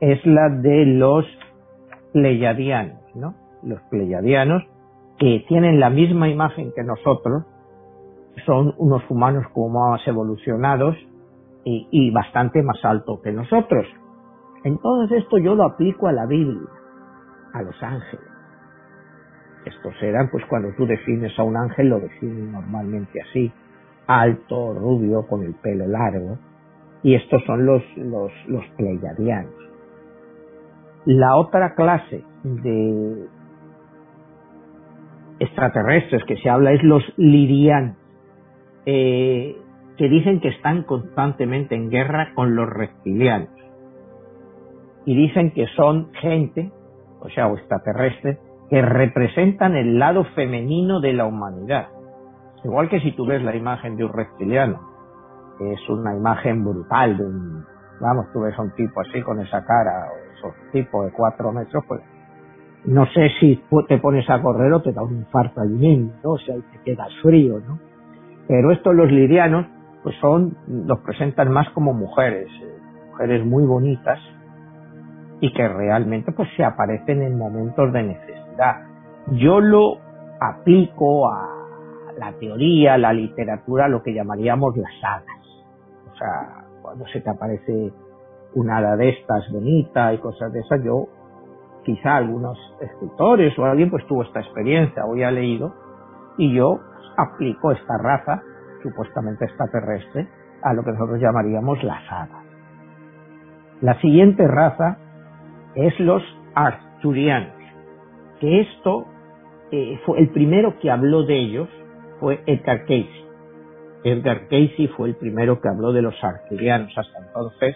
es la de los pleyadianos, ¿no? Los pleyadianos que tienen la misma imagen que nosotros, son unos humanos como más evolucionados y, bastante más alto que nosotros. Entonces esto yo lo aplico a la Biblia, a los ángeles. Estos eran, pues cuando tú defines a un ángel lo defines normalmente así, alto, rubio, con el pelo largo, y estos son los, los, los pleiadianos. La otra clase de extraterrestres que se habla es los lirianos eh, que dicen que están constantemente en guerra con los reptilianos. Y dicen que son gente, o sea, o extraterrestres, que representan el lado femenino de la humanidad. Igual que si tú ves la imagen de un reptiliano, es una imagen brutal de un, vamos, tú ves a un tipo así con esa cara, o esos tipos de cuatro metros, pues no sé si te pones a correr o te da un infarto allí mismo, ¿no? O sea, te quedas frío, ¿no? Pero estos los lirianos, pues son, los presentan más como mujeres, eh, mujeres muy bonitas y que realmente pues se aparecen en momentos de necesidad. Yo lo aplico a la teoría, la literatura, lo que llamaríamos las hadas. O sea, cuando se te aparece una hada de estas bonita y cosas de esas, yo, quizá algunos escritores o alguien pues tuvo esta experiencia o ya leído, y yo aplico esta raza, supuestamente extraterrestre, a lo que nosotros llamaríamos las hadas. La siguiente raza es los arturianos, que esto eh, fue el primero que habló de ellos fue Edgar Casey. Edgar Casey fue el primero que habló de los arturianos hasta entonces.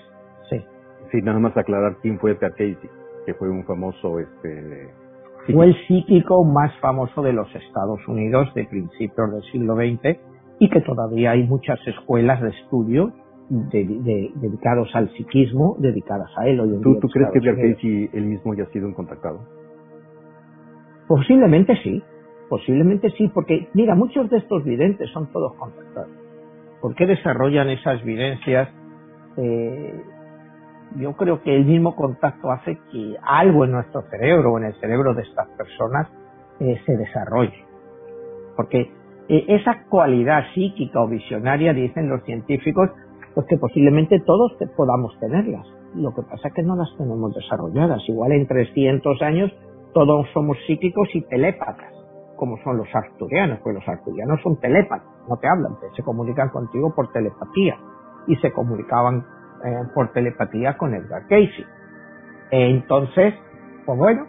Sí.
Sí, nada más aclarar quién fue Edgar Casey, que fue un famoso este
fue el psíquico más famoso de los Estados Unidos de principios del siglo XX y que todavía hay muchas escuelas de estudio dedicados al psiquismo, dedicadas a él. Hoy
¿Tú, crees que Casey él mismo ya ha sido un contactado?
Posiblemente sí, posiblemente sí, porque mira, muchos de estos videntes son todos contactados. ¿Por qué desarrollan esas vivencias? Eh, yo creo que el mismo contacto hace que algo en nuestro cerebro o en el cerebro de estas personas eh, se desarrolle. Porque eh, esa cualidad psíquica o visionaria, dicen los científicos, pues que posiblemente todos podamos tenerlas. Lo que pasa es que no las tenemos desarrolladas. Igual en 300 años todos somos psíquicos y telépatas, como son los arturianos, pues los arturianos son telépatas, no te hablan, se comunican contigo por telepatía y se comunicaban eh, por telepatía con Edgar Casey. entonces, pues bueno,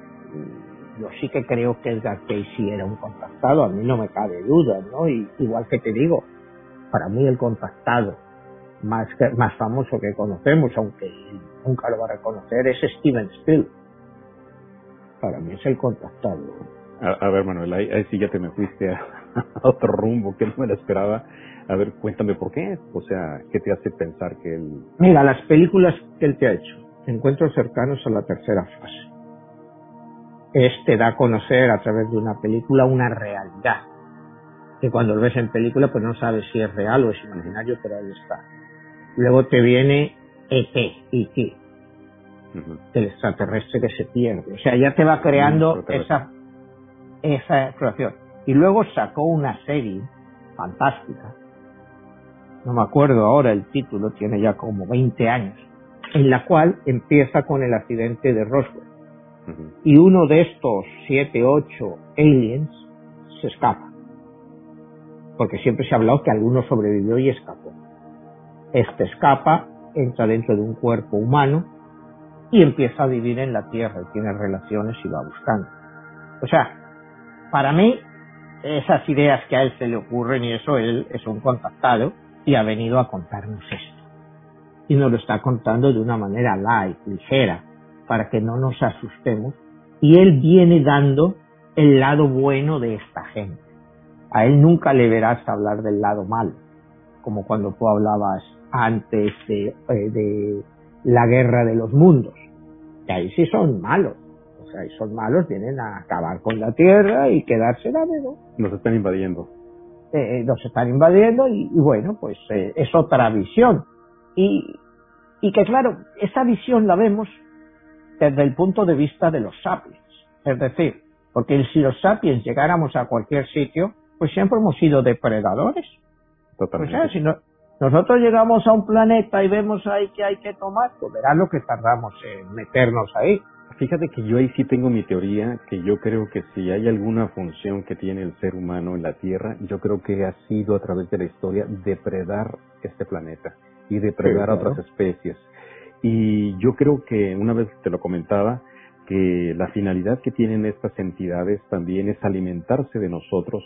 yo sí que creo que Edgar Casey era un contactado, a mí no me cabe duda, ¿no? Y, igual que te digo, para mí el contactado más, más famoso que conocemos, aunque nunca lo va a reconocer, es Steven Spielberg. Para mí es el contactado.
A, ver, Manuel, ahí, sí ya te me fuiste a, otro rumbo que no me lo esperaba. A ver, cuéntame por qué. O sea, ¿qué te hace pensar que él...
Mira, las películas que él te ha hecho, encuentros cercanos a la tercera fase este da a conocer a través de una película una realidad. Que cuando lo ves en película pues no sabes si es real o es imaginario, pero ahí está. Luego te viene ET, E.T., el extraterrestre que se pierde. O sea, ya te va creando esa, esa exploración. Y luego sacó una serie fantástica, no me acuerdo ahora el título, tiene ya como 20 años, en la cual empieza con el accidente de Roswell y uno de estos siete, ocho aliens se escapa. Porque siempre se ha hablado que alguno sobrevivió y escapó. Este escapa, entra dentro de un cuerpo humano y empieza a vivir en la Tierra, tiene relaciones y va buscando. O sea, para mí, esas ideas que a él se le ocurren y eso, él es un contactado y ha venido a contarnos esto. Y nos lo está contando de una manera light, ligera, para que no nos asustemos. Y Él viene dando el lado bueno de esta gente. A Él nunca le verás hablar del lado malo, como cuando tú hablabas antes de, eh, de la guerra de los mundos. Que ahí sí son malos. O sea, ahí son malos, vienen a acabar con la tierra y quedarse la ¿no?
Nos están invadiendo.
Eh, eh, nos están invadiendo y, bueno, pues es otra visión. Y, y que claro, esa visión la vemos desde el punto de vista de los sapiens. Es decir, porque si los sapiens llegáramos a cualquier sitio, pues siempre hemos sido depredadores.
Totalmente.
O si nosotros llegamos a un planeta y vemos ahí que hay que tomar, pues verás lo que tardamos en meternos ahí.
Fíjate que yo ahí sí tengo mi teoría, que yo creo que si hay alguna función que tiene el ser humano en la Tierra, yo creo que ha sido a través de la historia depredar este planeta y depredar a otras especies. Y yo creo que una vez te lo comentaba, que la finalidad que tienen estas entidades también es alimentarse de nosotros,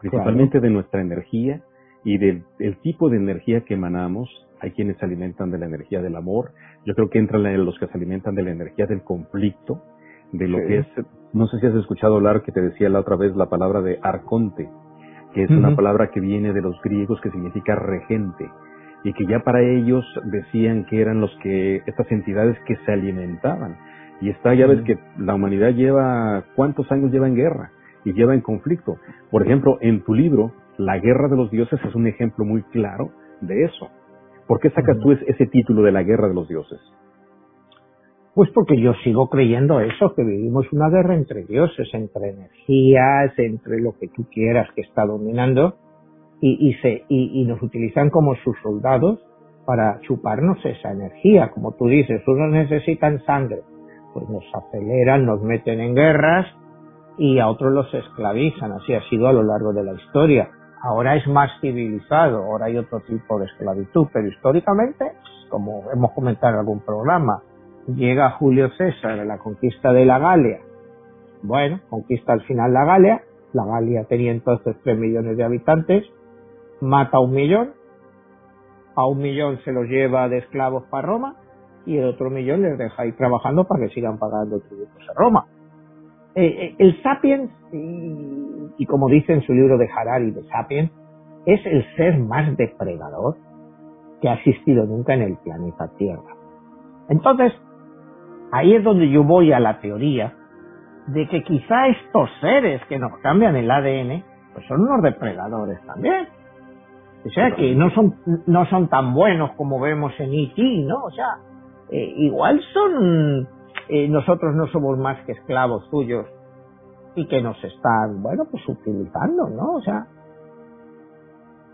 principalmente de nuestra energía y del, tipo de energía que emanamos. Hay quienes se alimentan de la energía del amor. Yo creo que entran los que se alimentan de la energía del conflicto, de lo que es, no sé si has escuchado hablar que te decía la otra vez la palabra de arconte, que es una palabra que viene de los griegos que significa regente y que ya para ellos decían que eran los que, estas entidades que se alimentaban. Y está, ya ves que la humanidad lleva, ¿cuántos años lleva en guerra? Y lleva en conflicto. Por ejemplo, en tu libro, La Guerra de los Dioses es un ejemplo muy claro de eso. ¿Por qué sacas tú ese título de La Guerra de los Dioses?
Pues porque yo sigo creyendo eso, que vivimos una guerra entre dioses, entre energías, entre lo que tú quieras que está dominando, y, se, y, nos utilizan como sus soldados para chuparnos esa energía. Como tú dices, unos necesitan sangre, pues nos aceleran, nos meten en guerras y a otros los esclavizan. Así ha sido a lo largo de la historia. Ahora es más civilizado, ahora hay otro tipo de esclavitud, pero históricamente, como hemos comentado en algún programa, llega Julio César a la conquista de la Galia. Bueno, conquista al final la Galia, la Galia tenía entonces 3 millones de habitantes, mata a un millón, a un millón se los lleva de esclavos para Roma y el otro millón les deja ahí trabajando para que sigan pagando tributos a Roma. Eh, eh, el Sapiens, y, como dice en su libro de Harari de Sapiens, es el ser más depredador que ha existido nunca en el planeta Tierra. Entonces, ahí es donde yo voy a la teoría de que quizá estos seres que nos cambian el ADN, pues son unos depredadores también. O sea, que no son, no son tan buenos como vemos en E.T., ¿no? O sea, eh, igual son, eh, nosotros no somos más que esclavos suyos y que nos están, bueno, pues utilizando, ¿no? O sea.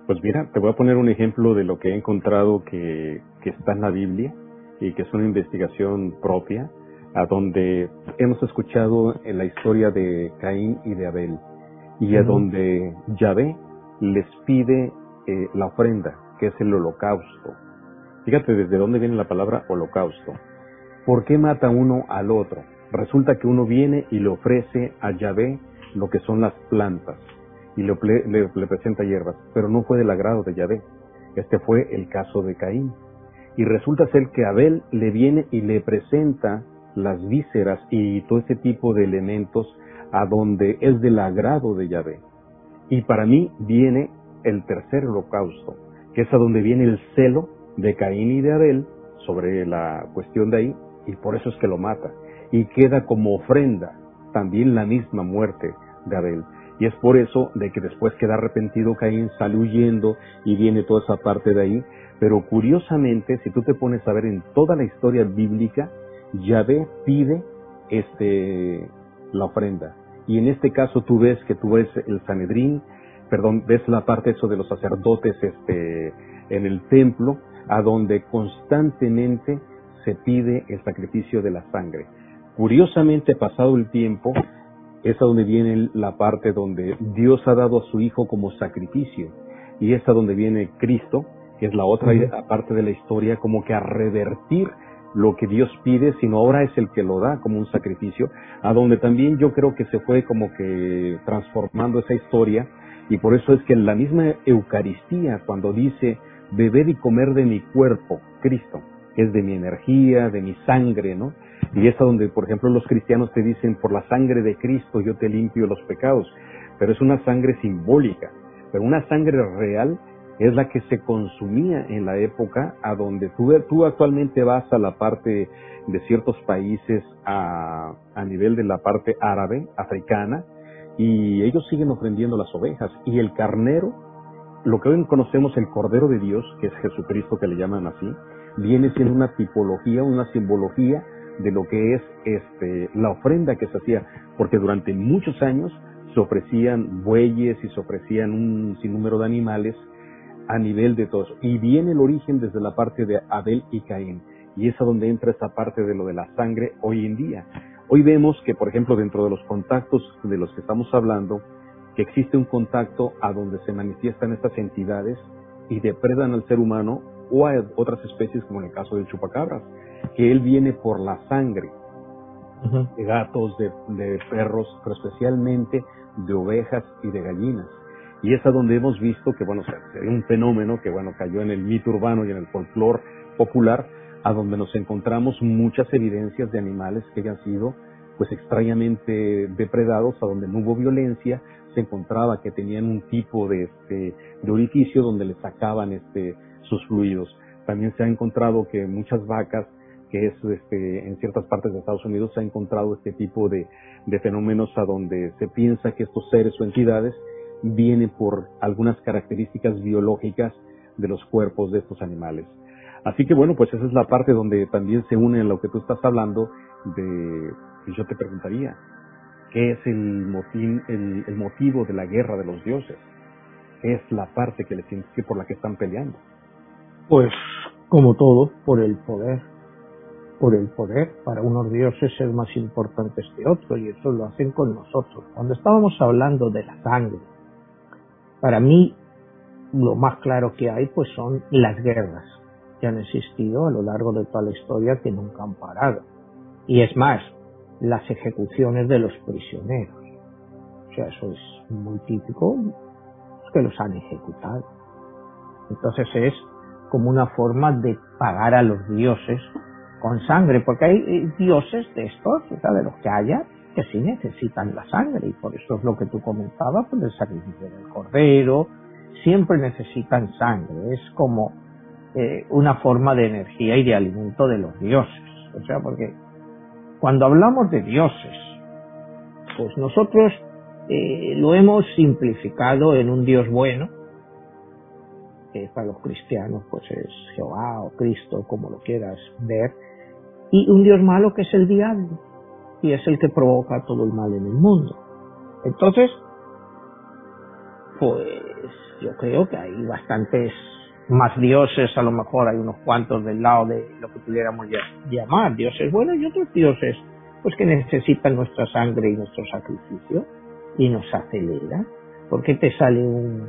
Pues mira, te voy a poner un ejemplo de lo que he encontrado que, que está en la Biblia y que es una investigación propia, a donde hemos escuchado en la historia de Caín y de Abel, y a donde Yahvé les pide eh, la ofrenda, que es el holocausto. Fíjate desde dónde viene la palabra holocausto. ¿Por qué mata uno al otro? Resulta que uno viene y le ofrece a Yahvé lo que son las plantas y le, le, presenta hierbas, pero no fue del agrado de Yahvé. Este fue el caso de Caín. Y resulta ser que Abel le viene y le presenta las vísceras y todo ese tipo de elementos a donde es del agrado de Yahvé. Y para mí viene el tercer holocausto, que es a donde viene el celo de Caín y de Abel sobre la cuestión de ahí, y por eso es que lo mata. Y queda como ofrenda también la misma muerte de Abel. Y es por eso de que después queda arrepentido Caín, sale huyendo y viene toda esa parte de ahí. Pero curiosamente, si tú te pones a ver en toda la historia bíblica, Yahvé pide este, la ofrenda. Y en este caso tú ves que tú ves el Sanedrín, perdón, ves la parte eso de los sacerdotes este, en el templo, a donde constantemente se pide el sacrificio de la sangre. Curiosamente, pasado el tiempo, es a donde viene la parte donde Dios ha dado a su Hijo como sacrificio, y es a donde viene Cristo, que es la otra parte de la historia, como que a revertir lo que Dios pide, sino ahora es el que lo da como un sacrificio, a donde también yo creo que se fue como que transformando esa historia. Y por eso es que en la misma Eucaristía, cuando dice, beber y comer de mi cuerpo, Cristo, es de mi energía, de mi sangre, ¿no? Y es a donde, por ejemplo, los cristianos te dicen, por la sangre de Cristo yo te limpio los pecados, pero es una sangre simbólica, pero una sangre real es la que se consumía en la época a donde tú, actualmente vas a la parte de ciertos países a, a nivel de la parte árabe, africana, y ellos siguen ofrendiendo las ovejas. Y el carnero, lo que hoy conocemos el Cordero de Dios, que es Jesucristo que le llaman así, viene siendo una tipología, una simbología de lo que es este, la ofrenda que se hacía, porque durante muchos años se ofrecían bueyes y se ofrecían un sinnúmero de animales a nivel de todo eso. Y viene el origen desde la parte de Abel y Caín. Y es a donde entra esa parte de lo de la sangre hoy en día. Hoy vemos que, por ejemplo, dentro de los contactos de los que estamos hablando, que existe un contacto a donde se manifiestan estas entidades y depredan al ser humano o a otras especies, como en el caso del chupacabras, que él viene por la sangre de gatos, de, de, perros, pero especialmente de ovejas y de gallinas. Y es a donde hemos visto que, bueno, sería un fenómeno que, bueno, cayó en el mito urbano y en el folclore popular, a donde nos encontramos muchas evidencias de animales que hayan sido pues extrañamente depredados, a donde no hubo violencia, se encontraba que tenían un tipo de, este, de orificio donde les sacaban este, sus fluidos. También se ha encontrado que muchas vacas, que es este, en ciertas partes de Estados Unidos, se ha encontrado este tipo de, de fenómenos a donde se piensa que estos seres o entidades vienen por algunas características biológicas de los cuerpos de estos animales. Así que bueno, pues esa es la parte donde también se une lo que tú estás hablando de, yo te preguntaría, ¿qué es el, motín, el, el motivo de la guerra de los dioses? ¿Qué es la parte que, les, que por la que están peleando?
Pues como todo, por el poder. Por el poder, para unos dioses ser más importantes que otros, y eso lo hacen con nosotros. Cuando estábamos hablando de la sangre, para mí lo más claro que hay pues son las guerras que han existido a lo largo de toda la historia que nunca han parado. Y es más, las ejecuciones de los prisioneros. O sea, eso es muy típico, que los han ejecutado. Entonces es como una forma de pagar a los dioses con sangre, porque hay eh, dioses de estos, o sea, de los que haya, que sí necesitan la sangre, y por eso es lo que tú comentabas, pues el sacrificio del cordero, siempre necesitan sangre, es como eh, una forma de energía y de alimento de los dioses, o sea, porque cuando hablamos de dioses, pues nosotros eh, lo hemos simplificado en un Dios bueno, para los cristianos pues es Jehová o Cristo, como lo quieras ver, y un Dios malo que es el diablo, y es el que provoca todo el mal en el mundo. Entonces, pues yo creo que hay bastantes más dioses, a lo mejor hay unos cuantos del lado de lo que pudiéramos llamar dioses buenos y otros dioses pues que necesitan nuestra sangre y nuestro sacrificio y nos acelera. ¿Por qué te sale un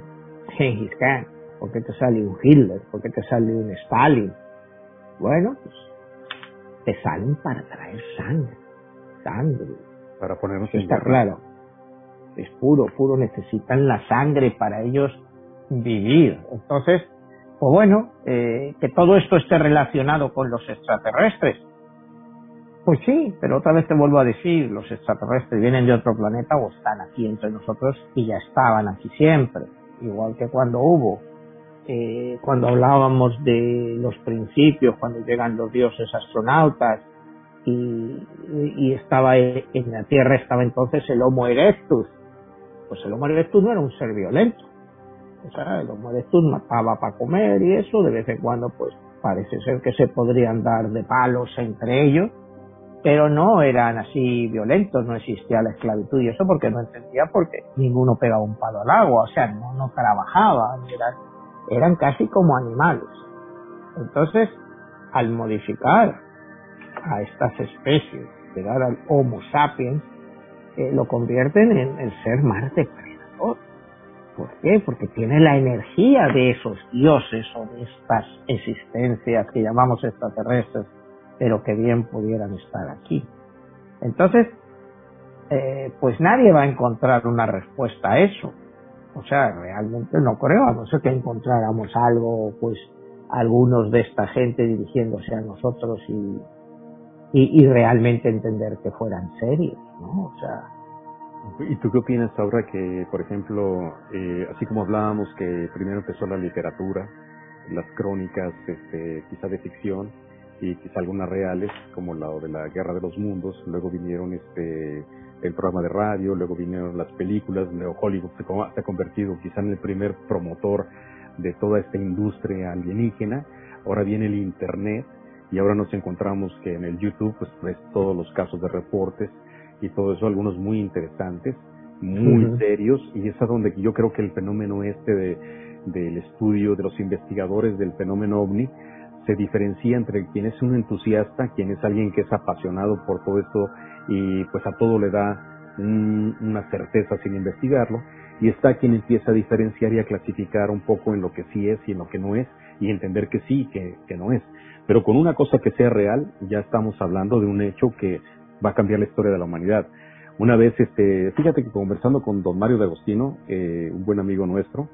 Genghis Khan? ¿Por qué te sale un Hitler? ¿Por qué te sale un Stalin? Bueno, pues te salen para traer sangre. Sangre.
Para ponernos
en Está claro. Es puro, puro. Necesitan la sangre para ellos vivir. Entonces, pues bueno, eh, que todo esto esté relacionado con los extraterrestres. Pues sí, pero otra vez te vuelvo a decir, los extraterrestres vienen de otro planeta o están aquí entre nosotros y ya estaban aquí siempre. Igual que cuando hubo, eh, cuando hablábamos de los principios, cuando llegan los dioses astronautas y, y estaba en la Tierra estaba entonces el Homo erectus. Pues el Homo erectus no era un ser violento. O sea, el Homo erectus mataba para comer y eso, de vez en cuando pues parece ser que se podrían dar de palos entre ellos pero no eran así violentos, no existía la esclavitud y eso porque no entendía porque ninguno pegaba un palo al agua, o sea, no, no trabajaban, eran, eran casi como animales. Entonces, al modificar a estas especies, llegar al Homo sapiens, eh, lo convierten en el ser más depredador. ¿Por qué? Porque tiene la energía de esos dioses o de estas existencias que llamamos extraterrestres pero que bien pudieran estar aquí. Entonces, eh, pues nadie va a encontrar una respuesta a eso. O sea, realmente no creo, no ser que encontráramos algo, pues algunos de esta gente dirigiéndose a nosotros y, y, realmente entender que fueran serios, ¿no? O sea.
¿Y tú qué opinas ahora que, por ejemplo, eh, así como hablábamos que primero empezó la literatura, las crónicas, este, quizá de ficción, y quizá algunas reales, como la de la Guerra de los Mundos, luego vinieron este el programa de radio, luego vinieron las películas, luego Hollywood se, ha convertido quizá en el primer promotor de toda esta industria alienígena, ahora viene el Internet y ahora nos encontramos que en el YouTube pues ves todos los casos de reportes y todo eso, algunos muy interesantes, muy serios, y es a donde yo creo que el fenómeno este de, del estudio de los investigadores del fenómeno ovni, se diferencia entre quien es un entusiasta, quien es alguien que es apasionado por todo esto y pues a todo le da una certeza sin investigarlo, y está quien empieza a diferenciar y a clasificar un poco en lo que sí es y en lo que no es, y entender que sí que, que no es. Pero con una cosa que sea real, ya estamos hablando de un hecho que va a cambiar la historia de la humanidad. Una vez, este, fíjate que conversando con don Mario de Agostino, eh, un buen amigo nuestro,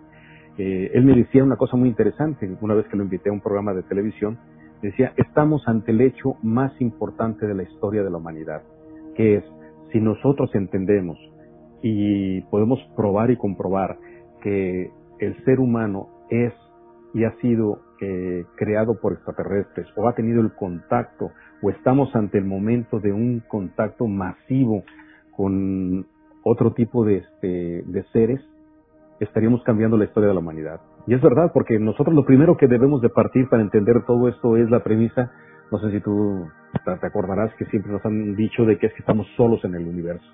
eh, él me decía una cosa muy interesante, una vez que lo invité a un programa de televisión, decía, estamos ante el hecho más importante de la historia de la humanidad, que es, si nosotros entendemos y podemos probar y comprobar que el ser humano es y ha sido eh, creado por extraterrestres o ha tenido el contacto o estamos ante el momento de un contacto masivo con otro tipo de, este, de seres, estaríamos cambiando la historia de la humanidad. Y es verdad, porque nosotros lo primero que debemos de partir para entender todo esto es la premisa, no sé si tú te acordarás que siempre nos han dicho de que es que estamos solos en el universo,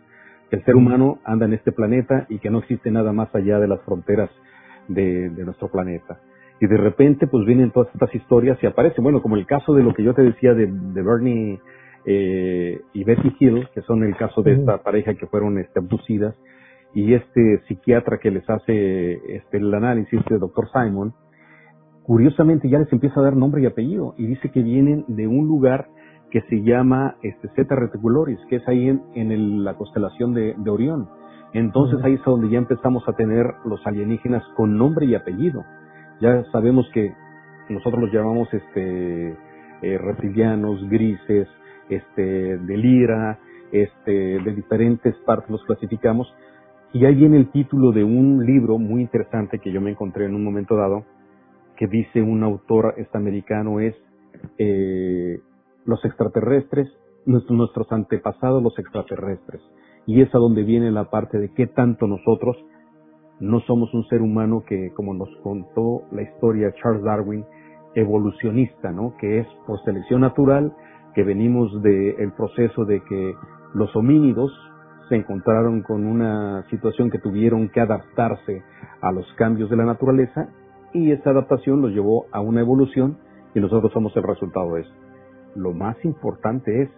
que el ser humano anda en este planeta y que no existe nada más allá de las fronteras de, nuestro planeta. Y de repente pues vienen todas estas historias y aparecen, bueno, como el caso de lo que yo te decía de, Bernie eh, y Betty Hill, que son el caso de esta pareja que fueron este, abducidas, y este psiquiatra que les hace este, el análisis, el doctor Simon, curiosamente ya les empieza a dar nombre y apellido y dice que vienen de un lugar que se llama este, Zeta Reticularis, que es ahí en, la constelación de, Orión. Entonces ahí es donde ya empezamos a tener los alienígenas con nombre y apellido. Ya sabemos que nosotros los llamamos este, eh, reptilianos, grises, este, de lira, este, de diferentes partes los clasificamos, y ahí viene el título de un libro muy interesante que yo me encontré en un momento dado, que dice un autor estadounidense es eh, los extraterrestres, nuestros antepasados los extraterrestres. Y es a donde viene la parte de qué tanto nosotros no somos un ser humano que, como nos contó la historia Charles Darwin, evolucionista, ¿no? Que es por selección natural, que venimos del proceso de que los homínidos, se encontraron con una situación que tuvieron que adaptarse a los cambios de la naturaleza y esa adaptación los llevó a una evolución y nosotros somos el resultado de eso. Lo más importante es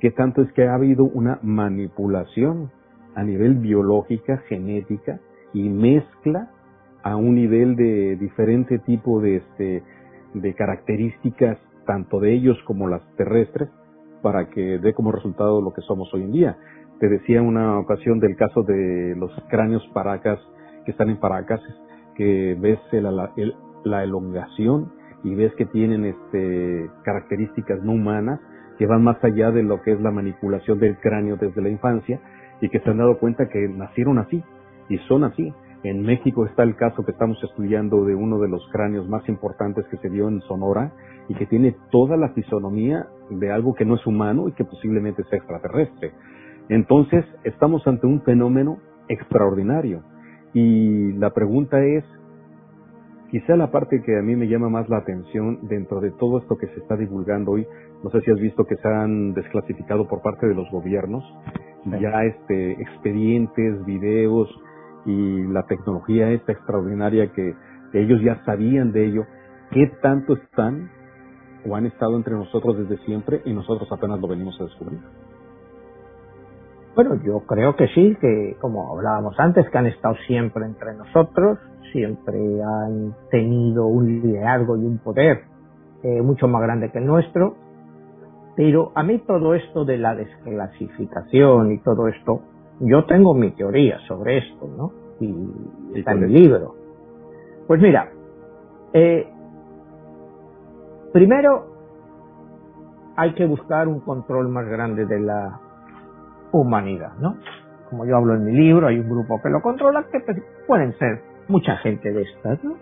que tanto es que ha habido una manipulación a nivel biológica, genética y mezcla a un nivel de diferente tipo de, este, de características, tanto de ellos como las terrestres, para que dé como resultado lo que somos hoy en día. Te decía una ocasión del caso de los cráneos paracas que están en Paracas, que ves la elongación y ves que tienen este, características no humanas que van más allá de lo que es la manipulación del cráneo desde la infancia y que se han dado cuenta que nacieron así y son así. En México está el caso que estamos estudiando de uno de los cráneos más importantes que se dio en Sonora y que tiene toda la fisonomía de algo que no es humano y que posiblemente sea extraterrestre. Entonces, estamos ante un fenómeno extraordinario. Y la pregunta es, quizá la parte que a mí me llama más la atención dentro de todo esto que se está divulgando hoy, no sé si has visto que se han desclasificado por parte de los gobiernos ya este expedientes, videos y la tecnología esta extraordinaria que ellos ya sabían de ello, qué tanto están o han estado entre nosotros desde siempre y nosotros apenas lo venimos a descubrir.
Bueno, yo creo que sí, que como hablábamos antes, que han estado siempre entre nosotros, siempre han tenido un liderazgo y un poder eh, mucho más grande que el nuestro, pero a mí todo esto de la desclasificación y todo esto, yo tengo mi teoría sobre esto, ¿no? Y está en el libro. Pues mira, eh, primero hay que buscar un control más grande de la humanidad, ¿no? Como yo hablo en mi libro, hay un grupo que lo controla, que pues, pueden ser mucha gente de estas, ¿no?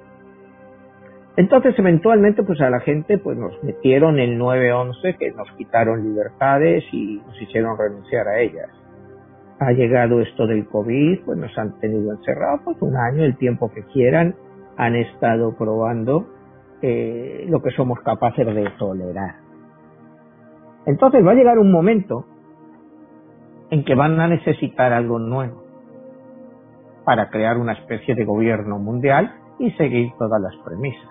Entonces, eventualmente, pues a la gente, pues nos metieron el 9-11, que nos quitaron libertades y nos hicieron renunciar a ellas. Ha llegado esto del COVID, pues nos han tenido encerrados, pues un año, el tiempo que quieran, han estado probando eh, lo que somos capaces de tolerar. Entonces va a llegar un momento en que van a necesitar algo nuevo para crear una especie de gobierno mundial y seguir todas las premisas.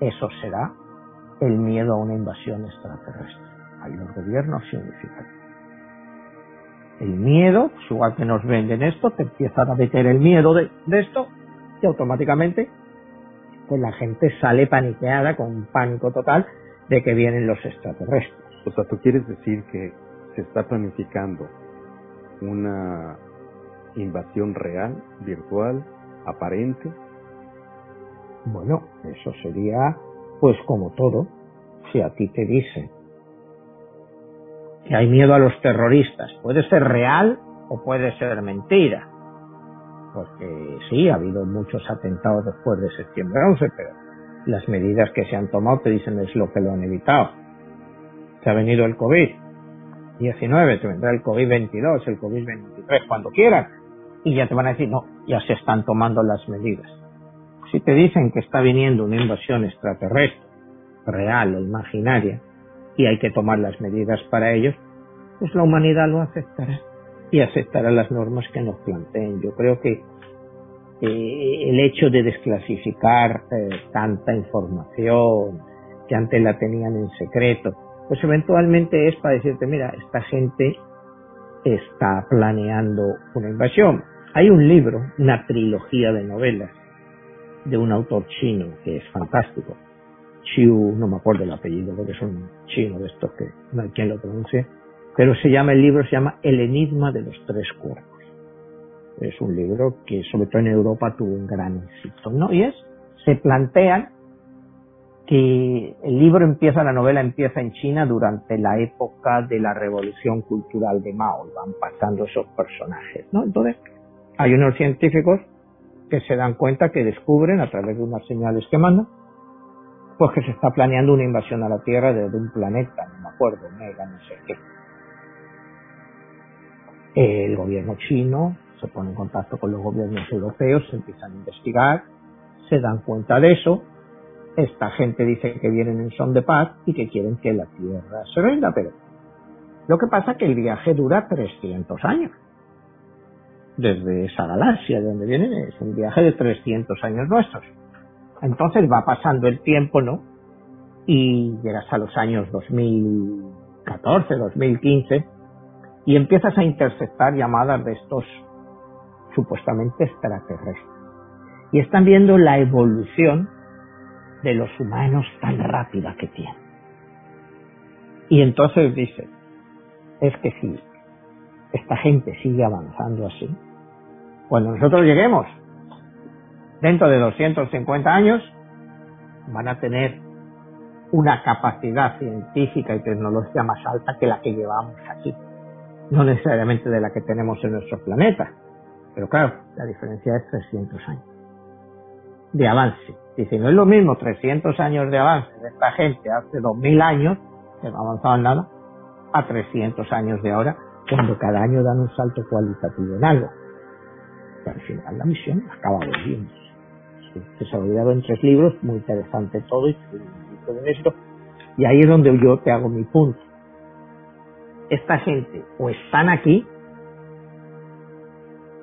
Eso será el miedo a una invasión extraterrestre. Hay los gobiernos significativos. El miedo, pues igual que nos venden esto, te empiezan a meter el miedo de, de esto y automáticamente pues la gente sale paniqueada con un pánico total de que vienen los extraterrestres.
O sea, tú quieres decir que se está planificando una invasión real, virtual, aparente?
Bueno, eso sería pues como todo. Si a ti te dicen que hay miedo a los terroristas, puede ser real o puede ser mentira. Porque sí, ha habido muchos atentados después de septiembre 11, pero las medidas que se han tomado te dicen es lo que lo han evitado. Se ha venido el COVID, 19, te vendrá el COVID-22, el COVID-23, cuando quieran, y ya te van a decir, no, ya se están tomando las medidas. Si te dicen que está viniendo una invasión extraterrestre, real o imaginaria, y hay que tomar las medidas para ello, pues la humanidad lo aceptará y aceptará las normas que nos planteen. Yo creo que el hecho de desclasificar eh, tanta información que antes la tenían en secreto, pues eventualmente es para decirte, mira, esta gente está planeando una invasión. Hay un libro, una trilogía de novelas de un autor chino que es fantástico. Chiu, no me acuerdo el apellido porque es un chino de estos que no hay quien lo pronuncie, pero se llama, el libro se llama El enigma de los tres cuerpos. Es un libro que sobre todo en Europa tuvo un gran éxito, ¿no? Y es, se plantean que el libro empieza, la novela empieza en China durante la época de la revolución cultural de Mao, van pasando esos personajes, ¿no? Entonces, hay unos científicos que se dan cuenta que descubren a través de unas señales que mandan, pues que se está planeando una invasión a la Tierra desde un planeta, no me acuerdo, Mega, no sé qué. El gobierno chino se pone en contacto con los gobiernos europeos, se empiezan a investigar, se dan cuenta de eso, esta gente dice que vienen en son de paz y que quieren que la Tierra se rinda, pero lo que pasa es que el viaje dura 300 años. Desde esa galaxia de donde vienen es un viaje de 300 años nuestros. Entonces va pasando el tiempo, ¿no? Y llegas a los años 2014, 2015 y empiezas a interceptar llamadas de estos supuestamente extraterrestres. Y están viendo la evolución de los humanos tan rápida que tiene. Y entonces dice, es que si esta gente sigue avanzando así, cuando nosotros lleguemos, dentro de 250 años, van a tener una capacidad científica y tecnológica más alta que la que llevamos aquí. No necesariamente de la que tenemos en nuestro planeta, pero claro, la diferencia es 300 años de avance. Dice, no es lo mismo 300 años de avance de esta gente hace 2000 años, que no ha avanzado en nada, a 300 años de ahora, cuando cada año dan un salto cualitativo en algo. Y al final la misión acaba volviendo. Se ha olvidado en tres libros, muy interesante todo y todo esto. Y ahí es donde yo te hago mi punto. Esta gente o están aquí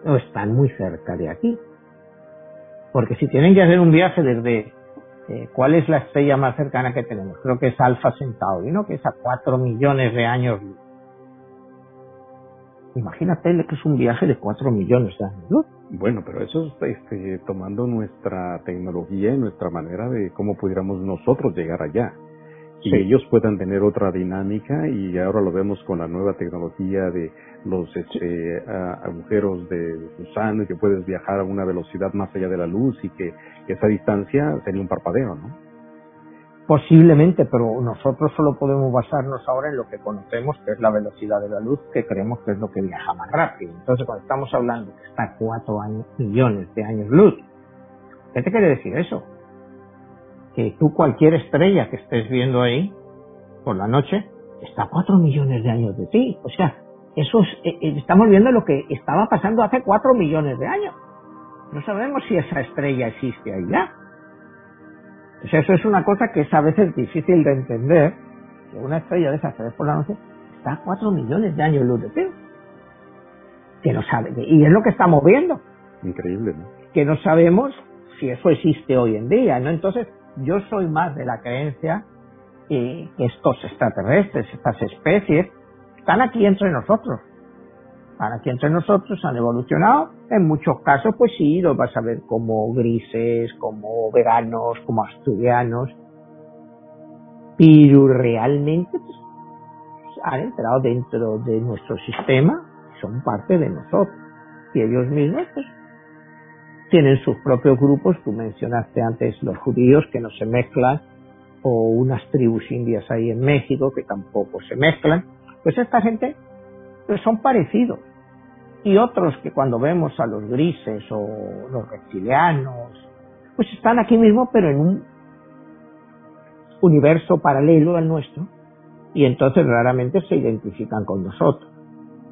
o están muy cerca de aquí. Porque si tienen que hacer un viaje desde eh, cuál es la estrella más cercana que tenemos, creo que es Alfa Centauri, ¿no? Que es a 4 millones de años luz. Imagínate que es un viaje de 4 millones de años luz.
Bueno, pero eso es este, tomando nuestra tecnología y nuestra manera de cómo pudiéramos nosotros llegar allá y
Sí.
ellos puedan tener otra dinámica y ahora lo vemos con la nueva tecnología de los este, a- agujeros de gusano y que puedes viajar a una velocidad más allá de la luz y que esa distancia sería un parpadeo, ¿no?
Posiblemente, pero nosotros solo podemos basarnos ahora en lo que conocemos, que es la velocidad de la luz, que creemos que es lo que viaja más rápido. Entonces, cuando estamos hablando que está a 4 años, millones de años luz, ¿qué te quiere decir eso? Que tú cualquier estrella que estés viendo ahí por la noche está a 4 millones de años de ti. O sea, eso es, eh, eh, estamos viendo lo que estaba pasando hace 4 millones de años. No sabemos si esa estrella existe ahí ya. Sea, eso es una cosa que es a veces difícil de entender, que una estrella de esas ves por la noche está a 4 millones de años luz de ti. Que no sabe, y es lo que estamos viendo,
Increíble, ¿no?
que no sabemos si eso existe hoy en día, ¿no? Entonces, yo soy más de la creencia eh, que estos extraterrestres, estas especies, están aquí entre nosotros. Están aquí entre nosotros, han evolucionado. En muchos casos, pues sí, los vas a ver como grises, como veganos, como asturianos. Pero realmente, pues, han entrado dentro de nuestro sistema, son parte de nosotros. Y ellos mismos, pues, tienen sus propios grupos. Tú mencionaste antes los judíos que no se mezclan, o unas tribus indias ahí en México que tampoco se mezclan. Pues esta gente pues son parecidos. Y otros que cuando vemos a los grises o los reptilianos, pues están aquí mismo, pero en un universo paralelo al nuestro, y entonces raramente se identifican con nosotros.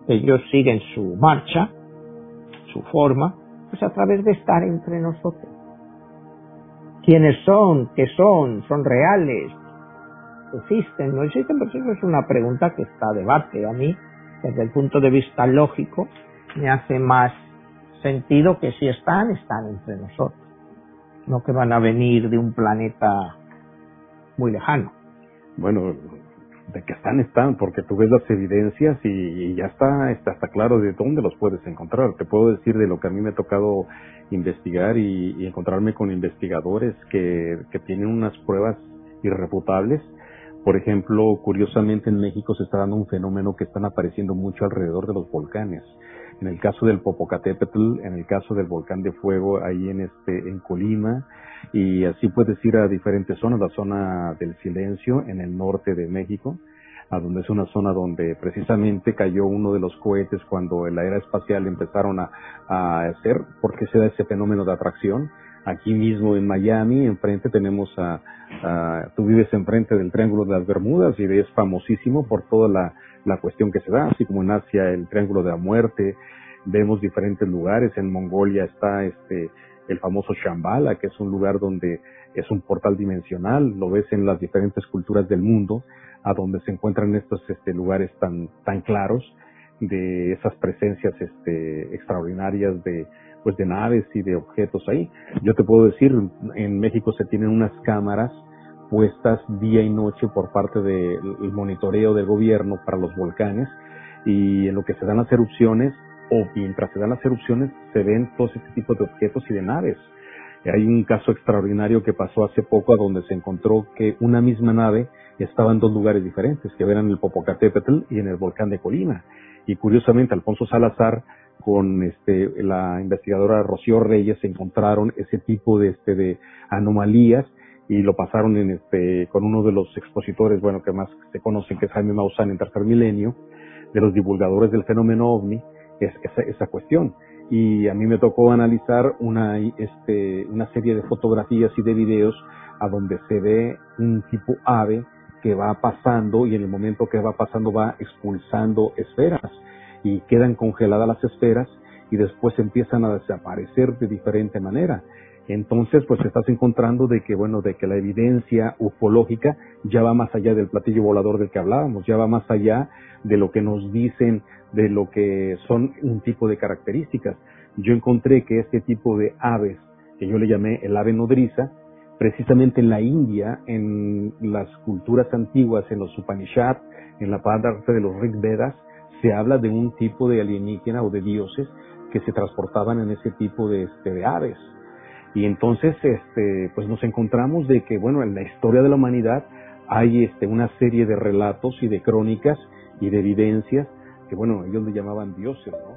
Ellos siguen su marcha, su forma, pues a través de estar entre nosotros. ¿Quiénes son? ¿Qué son? ¿Son reales? ¿Existen? ¿No existen? Pues eso es una pregunta que está debate. A mí, desde el punto de vista lógico, me hace más sentido que si están, están entre nosotros. No que van a venir de un planeta muy lejano.
Bueno, de que están, están, porque tú ves las evidencias y, ya está, está, está claro de dónde los puedes encontrar. Te puedo decir de lo que a mí me ha tocado investigar y, encontrarme con investigadores que, que tienen unas pruebas irrefutables. Por ejemplo, curiosamente en México se está dando un fenómeno que están apareciendo mucho alrededor de los volcanes. En el caso del Popocatépetl, en el caso del volcán de fuego ahí en este en Colima y así puedes ir a diferentes zonas, la zona del silencio en el norte de México, a donde es una zona donde precisamente cayó uno de los cohetes cuando en la era espacial empezaron a, a hacer, porque se da ese fenómeno de atracción. Aquí mismo en Miami, enfrente tenemos a, a, tú vives enfrente del Triángulo de las Bermudas y es famosísimo por toda la, la cuestión que se da, así como en Asia el Triángulo de la Muerte, vemos diferentes lugares, en Mongolia está este el famoso Shambhala, que es un lugar donde es un portal dimensional, lo ves en las diferentes culturas del mundo, a donde se encuentran estos este, lugares tan, tan claros de esas presencias este, extraordinarias de, pues de naves y de objetos ahí. Yo te puedo decir, en México se tienen unas cámaras puestas día y noche por parte del monitoreo del gobierno para los volcanes y en lo que se dan las erupciones o mientras se dan las erupciones se ven todos este tipo de objetos y de naves. Hay un caso extraordinario que pasó hace poco a donde se encontró que una misma nave estaba en dos lugares diferentes, que eran el Popocatépetl y en el volcán de Colima. Y curiosamente Alfonso Salazar con este la investigadora Rocío Reyes encontraron ese tipo de este de anomalías y lo pasaron en este con uno de los expositores, bueno, que más se conocen que es Jaime Maussan en Tercer Milenio, de los divulgadores del fenómeno ovni, es esa, esa cuestión. Y a mí me tocó analizar una, este, una serie de fotografías y de videos a donde se ve un tipo ave que va pasando y en el momento que va pasando va expulsando esferas y quedan congeladas las esferas y después empiezan a desaparecer de diferente manera. Entonces, pues estás encontrando de que, bueno, de que la evidencia ufológica ya va más allá del platillo volador del que hablábamos, ya va más allá de lo que nos dicen de lo que son un tipo de características. Yo encontré que este tipo de aves, que yo le llamé el ave nodriza, precisamente en la India, en las culturas antiguas, en los Upanishads, en la parte de los Rig Vedas, se habla de un tipo de alienígena o de dioses que se transportaban en ese tipo de, este, de aves. Y entonces, este, pues nos encontramos de que, bueno, en la historia de la humanidad hay este, una serie de relatos y de crónicas y de evidencias que bueno, ellos le llamaban dioses, ¿no?